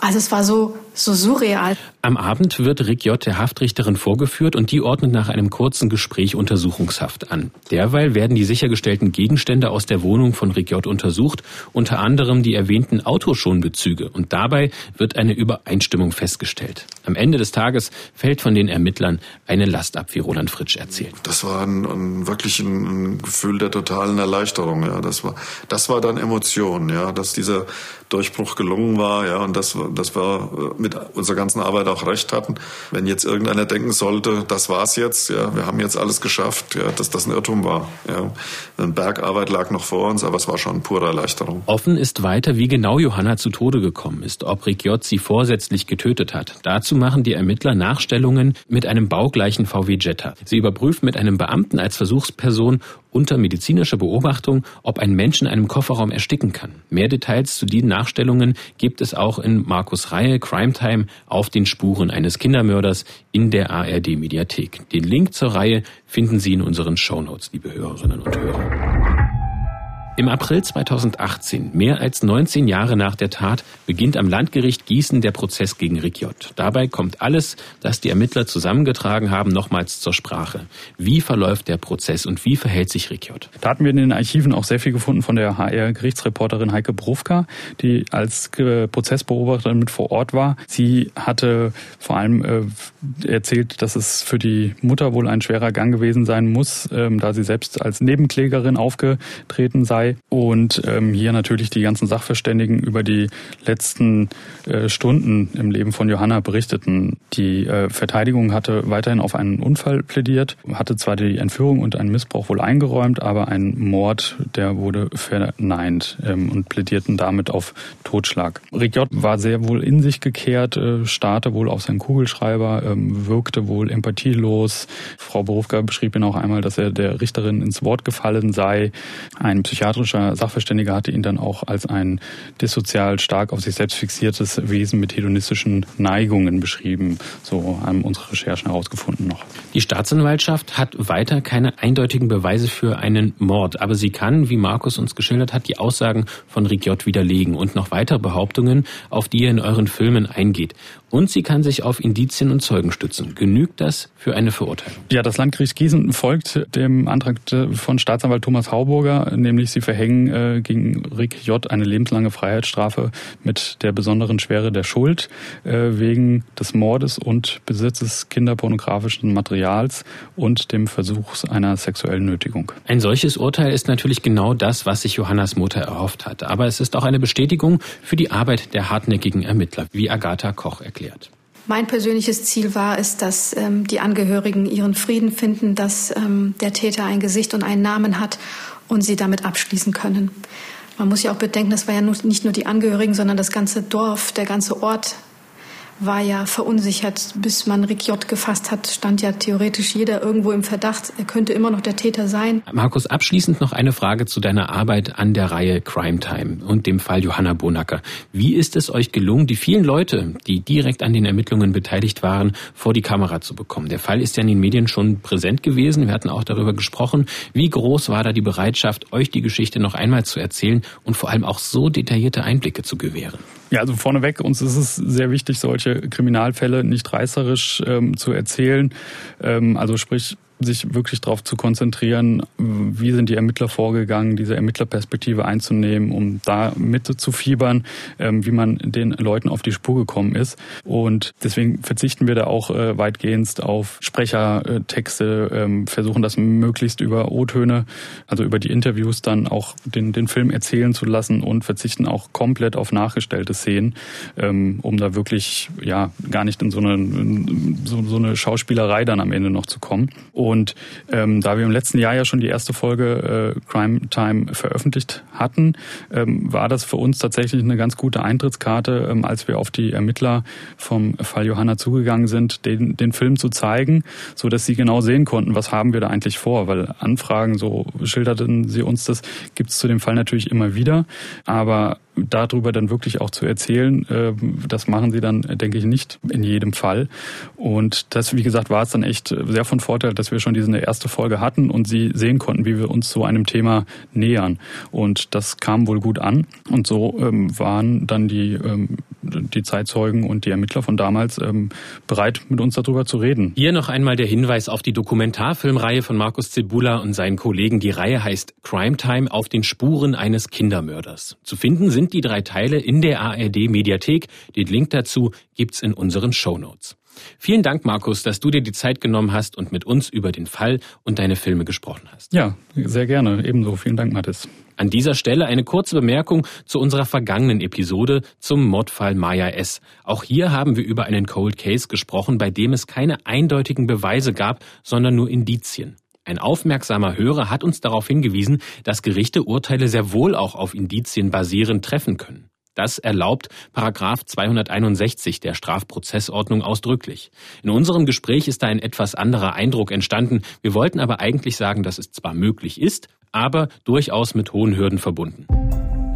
also es war so, so surreal. Am Abend wird Rick J. der Haftrichterin vorgeführt und die ordnet nach einem kurzen Gespräch Untersuchungshaft an. Derweil werden die sichergestellten Gegenstände aus der Wohnung von Rick J. untersucht, unter anderem die erwähnten Autoschonbezüge und dabei wird eine Übereinstimmung festgestellt. Am Ende des Tages fällt von den Ermittlern eine Last ab, wie Roland Fritsch erzählt. Das war ein, ein wirklich ein, ein, Gefühl der totalen Erleichterung. Ja, das war, das war dann Emotion, ja, dass dieser Durchbruch gelungen war, ja, und das, das war mit unserer ganzen Arbeit auch recht hatten. Wenn jetzt irgendeiner denken sollte, das war's jetzt, ja, wir haben jetzt alles geschafft, ja, dass das ein Irrtum war. Ja. Eine Bergarbeit lag noch vor uns, aber es war schon pure Erleichterung. Offen ist weiter, wie genau Johanna zu Tode gekommen ist, ob J. sie vorsätzlich getötet hat. Dazu machen die Ermittler Nachstellungen mit einem baugleichen VW Jetta. Sie überprüfen mit einem Beamten als Versuchsperson unter medizinischer Beobachtung, ob ein Mensch in einem Kofferraum ersticken kann. Mehr Details zu diesen Nachstellungen gibt es auch in Markus Reihe Crime Time auf den Spuren eines Kindermörders in der ARD Mediathek. Den Link zur Reihe finden Sie in unseren Shownotes, liebe Hörerinnen und Hörer. Im April 2018, mehr als 19 Jahre nach der Tat, beginnt am Landgericht Gießen der Prozess gegen Rick J. Dabei kommt alles, das die Ermittler zusammengetragen haben, nochmals zur Sprache. Wie verläuft der Prozess und wie verhält sich Rick J.? Da hatten wir in den Archiven auch sehr viel gefunden von der HR-Gerichtsreporterin Heike Brufka, die als Prozessbeobachterin mit vor Ort war. Sie hatte vor allem äh, erzählt, dass es für die Mutter wohl ein schwerer Gang gewesen sein muss, ähm, da sie selbst als Nebenklägerin aufgetreten sei und ähm, hier natürlich die ganzen Sachverständigen über die letzten äh, Stunden im Leben von Johanna berichteten. Die äh, Verteidigung hatte weiterhin auf einen Unfall plädiert, hatte zwar die Entführung und einen Missbrauch wohl eingeräumt, aber ein Mord, der wurde verneint ähm, und plädierten damit auf Totschlag. Rick J. war sehr wohl in sich gekehrt, äh, starrte wohl auf seinen Kugelschreiber, ähm, wirkte wohl empathielos. Frau Berufka beschrieb ihn auch einmal, dass er der Richterin ins Wort gefallen sei. Ein Psychiater psychiatrischer Sachverständiger hatte ihn dann auch als ein dissozial stark auf sich selbst fixiertes Wesen mit hedonistischen Neigungen beschrieben. So haben unsere Recherchen herausgefunden noch. Die Staatsanwaltschaft hat weiter keine eindeutigen Beweise für einen Mord, aber sie kann, wie Markus uns geschildert hat, die Aussagen von J. widerlegen und noch weitere Behauptungen, auf die er in euren Filmen eingeht. Und sie kann sich auf Indizien und Zeugen stützen. Genügt das für eine Verurteilung? Ja, das Landgericht Gießen folgt dem Antrag von Staatsanwalt Thomas Hauburger, nämlich sie verhängen äh, gegen Rick J. eine lebenslange Freiheitsstrafe mit der besonderen Schwere der Schuld äh, wegen des Mordes und Besitzes kinderpornografischen Materials und dem Versuchs einer sexuellen Nötigung. Ein solches Urteil ist natürlich genau das, was sich Johannas Mutter erhofft hat. Aber es ist auch eine Bestätigung für die Arbeit der hartnäckigen Ermittler, wie Agatha Koch erklärt erklärt. Mein persönliches Ziel war es, dass ähm, die Angehörigen ihren Frieden finden, dass ähm, der Täter ein Gesicht und einen Namen hat und sie damit abschließen können. Man muss ja auch bedenken, das war ja nicht nur die Angehörigen, sondern das ganze Dorf, der ganze Ort war ja verunsichert. Bis man Rick J. gefasst hat, stand ja theoretisch jeder irgendwo im Verdacht, er könnte immer noch der Täter sein. Markus, abschließend noch eine Frage zu deiner Arbeit an der Reihe Crime Time und dem Fall Johanna Bonacker. Wie ist es euch gelungen, die vielen Leute, die direkt an den Ermittlungen beteiligt waren, vor die Kamera zu bekommen? Der Fall ist ja in den Medien schon präsent gewesen. Wir hatten auch darüber gesprochen. Wie groß war da die Bereitschaft, euch die Geschichte noch einmal zu erzählen und vor allem auch so detaillierte Einblicke zu gewähren? Ja, also vorneweg, uns ist es sehr wichtig, solche Kriminalfälle nicht reißerisch ähm, zu erzählen. Ähm, also sprich, sich wirklich darauf zu konzentrieren, wie sind die Ermittler vorgegangen, diese Ermittlerperspektive einzunehmen, um da mitzufiebern, ähm, wie man den Leuten auf die Spur gekommen ist. Und deswegen verzichten wir da auch äh, weitgehend auf Sprechertexte, ähm, versuchen das möglichst über O-Töne, also über die Interviews dann auch den, den Film erzählen zu lassen und verzichten auch komplett auf nachgestellte Szenen, ähm, um da wirklich ja gar nicht in so eine, so, so eine Schauspielerei dann am Ende noch zu kommen. Ähm, da wir im letzten Jahr ja schon die erste Folge äh, Crime Time veröffentlicht hatten, ähm, war das für uns tatsächlich eine ganz gute Eintrittskarte, ähm, als wir auf die Ermittler vom Fall Johanna zugegangen sind, den, den Film zu zeigen, so dass sie genau sehen konnten, was haben wir da eigentlich vor. Weil Anfragen, so schilderten sie uns das, gibt es zu dem Fall natürlich immer wieder. Aber darüber dann wirklich auch zu erzählen, äh, das machen sie dann, denke ich, nicht in jedem Fall. Und das, wie gesagt, war es dann echt sehr von Vorteil, dass wir schon diese erste Folge hatten und sie sehen konnten, wie wir uns zu einem Thema nähern. Und das kam wohl gut an. Und so ähm, waren dann die, ähm, die Zeitzeugen und die Ermittler von damals ähm, bereit, mit uns darüber zu reden. Hier noch einmal der Hinweis auf die Dokumentarfilmreihe von Markus Zebula und seinen Kollegen. Die Reihe heißt Crime Time auf den Spuren eines Kindermörders. Zu finden sind die drei Teile in der ARD Mediathek. Den Link dazu gibt's in unseren Show Notes. Vielen Dank, Markus, dass du dir die Zeit genommen hast und mit uns über den Fall und deine Filme gesprochen hast. Ja, sehr gerne. Ebenso. Vielen Dank, Mathis. An dieser Stelle eine kurze Bemerkung zu unserer vergangenen Episode zum Mordfall Maya S. Auch hier haben wir über einen Cold Case gesprochen, bei dem es keine eindeutigen Beweise gab, sondern nur Indizien. Ein aufmerksamer Hörer hat uns darauf hingewiesen, dass Gerichte Urteile sehr wohl auch auf Indizien basierend treffen können. Das erlaubt Paragraph 261 der Strafprozessordnung ausdrücklich. In unserem Gespräch ist da ein etwas anderer Eindruck entstanden. Wir wollten aber eigentlich sagen, dass es zwar möglich ist, aber durchaus mit hohen Hürden verbunden.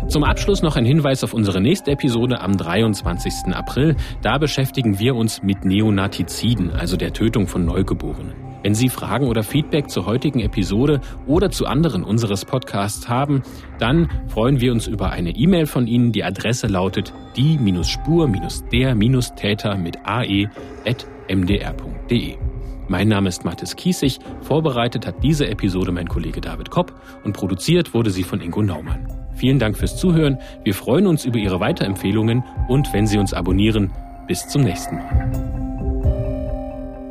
Zum Abschluss noch ein Hinweis auf unsere nächste Episode am 23. April. Da beschäftigen wir uns mit Neonatiziden, also der Tötung von Neugeborenen. Wenn Sie Fragen oder Feedback zur heutigen Episode oder zu anderen unseres Podcasts haben, dann freuen wir uns über eine E-Mail von Ihnen. Die Adresse lautet die-spur-der-täter mit ae.mdr.de. Mein Name ist Mathis Kiesig. Vorbereitet hat diese Episode mein Kollege David Kopp und produziert wurde sie von Ingo Naumann. Vielen Dank fürs Zuhören. Wir freuen uns über Ihre Weiterempfehlungen und wenn Sie uns abonnieren. Bis zum nächsten Mal.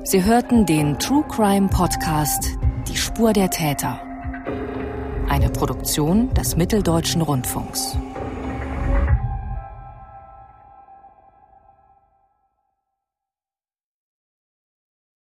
Sie hörten den True Crime Podcast Die Spur der Täter. Eine Produktion des Mitteldeutschen Rundfunks.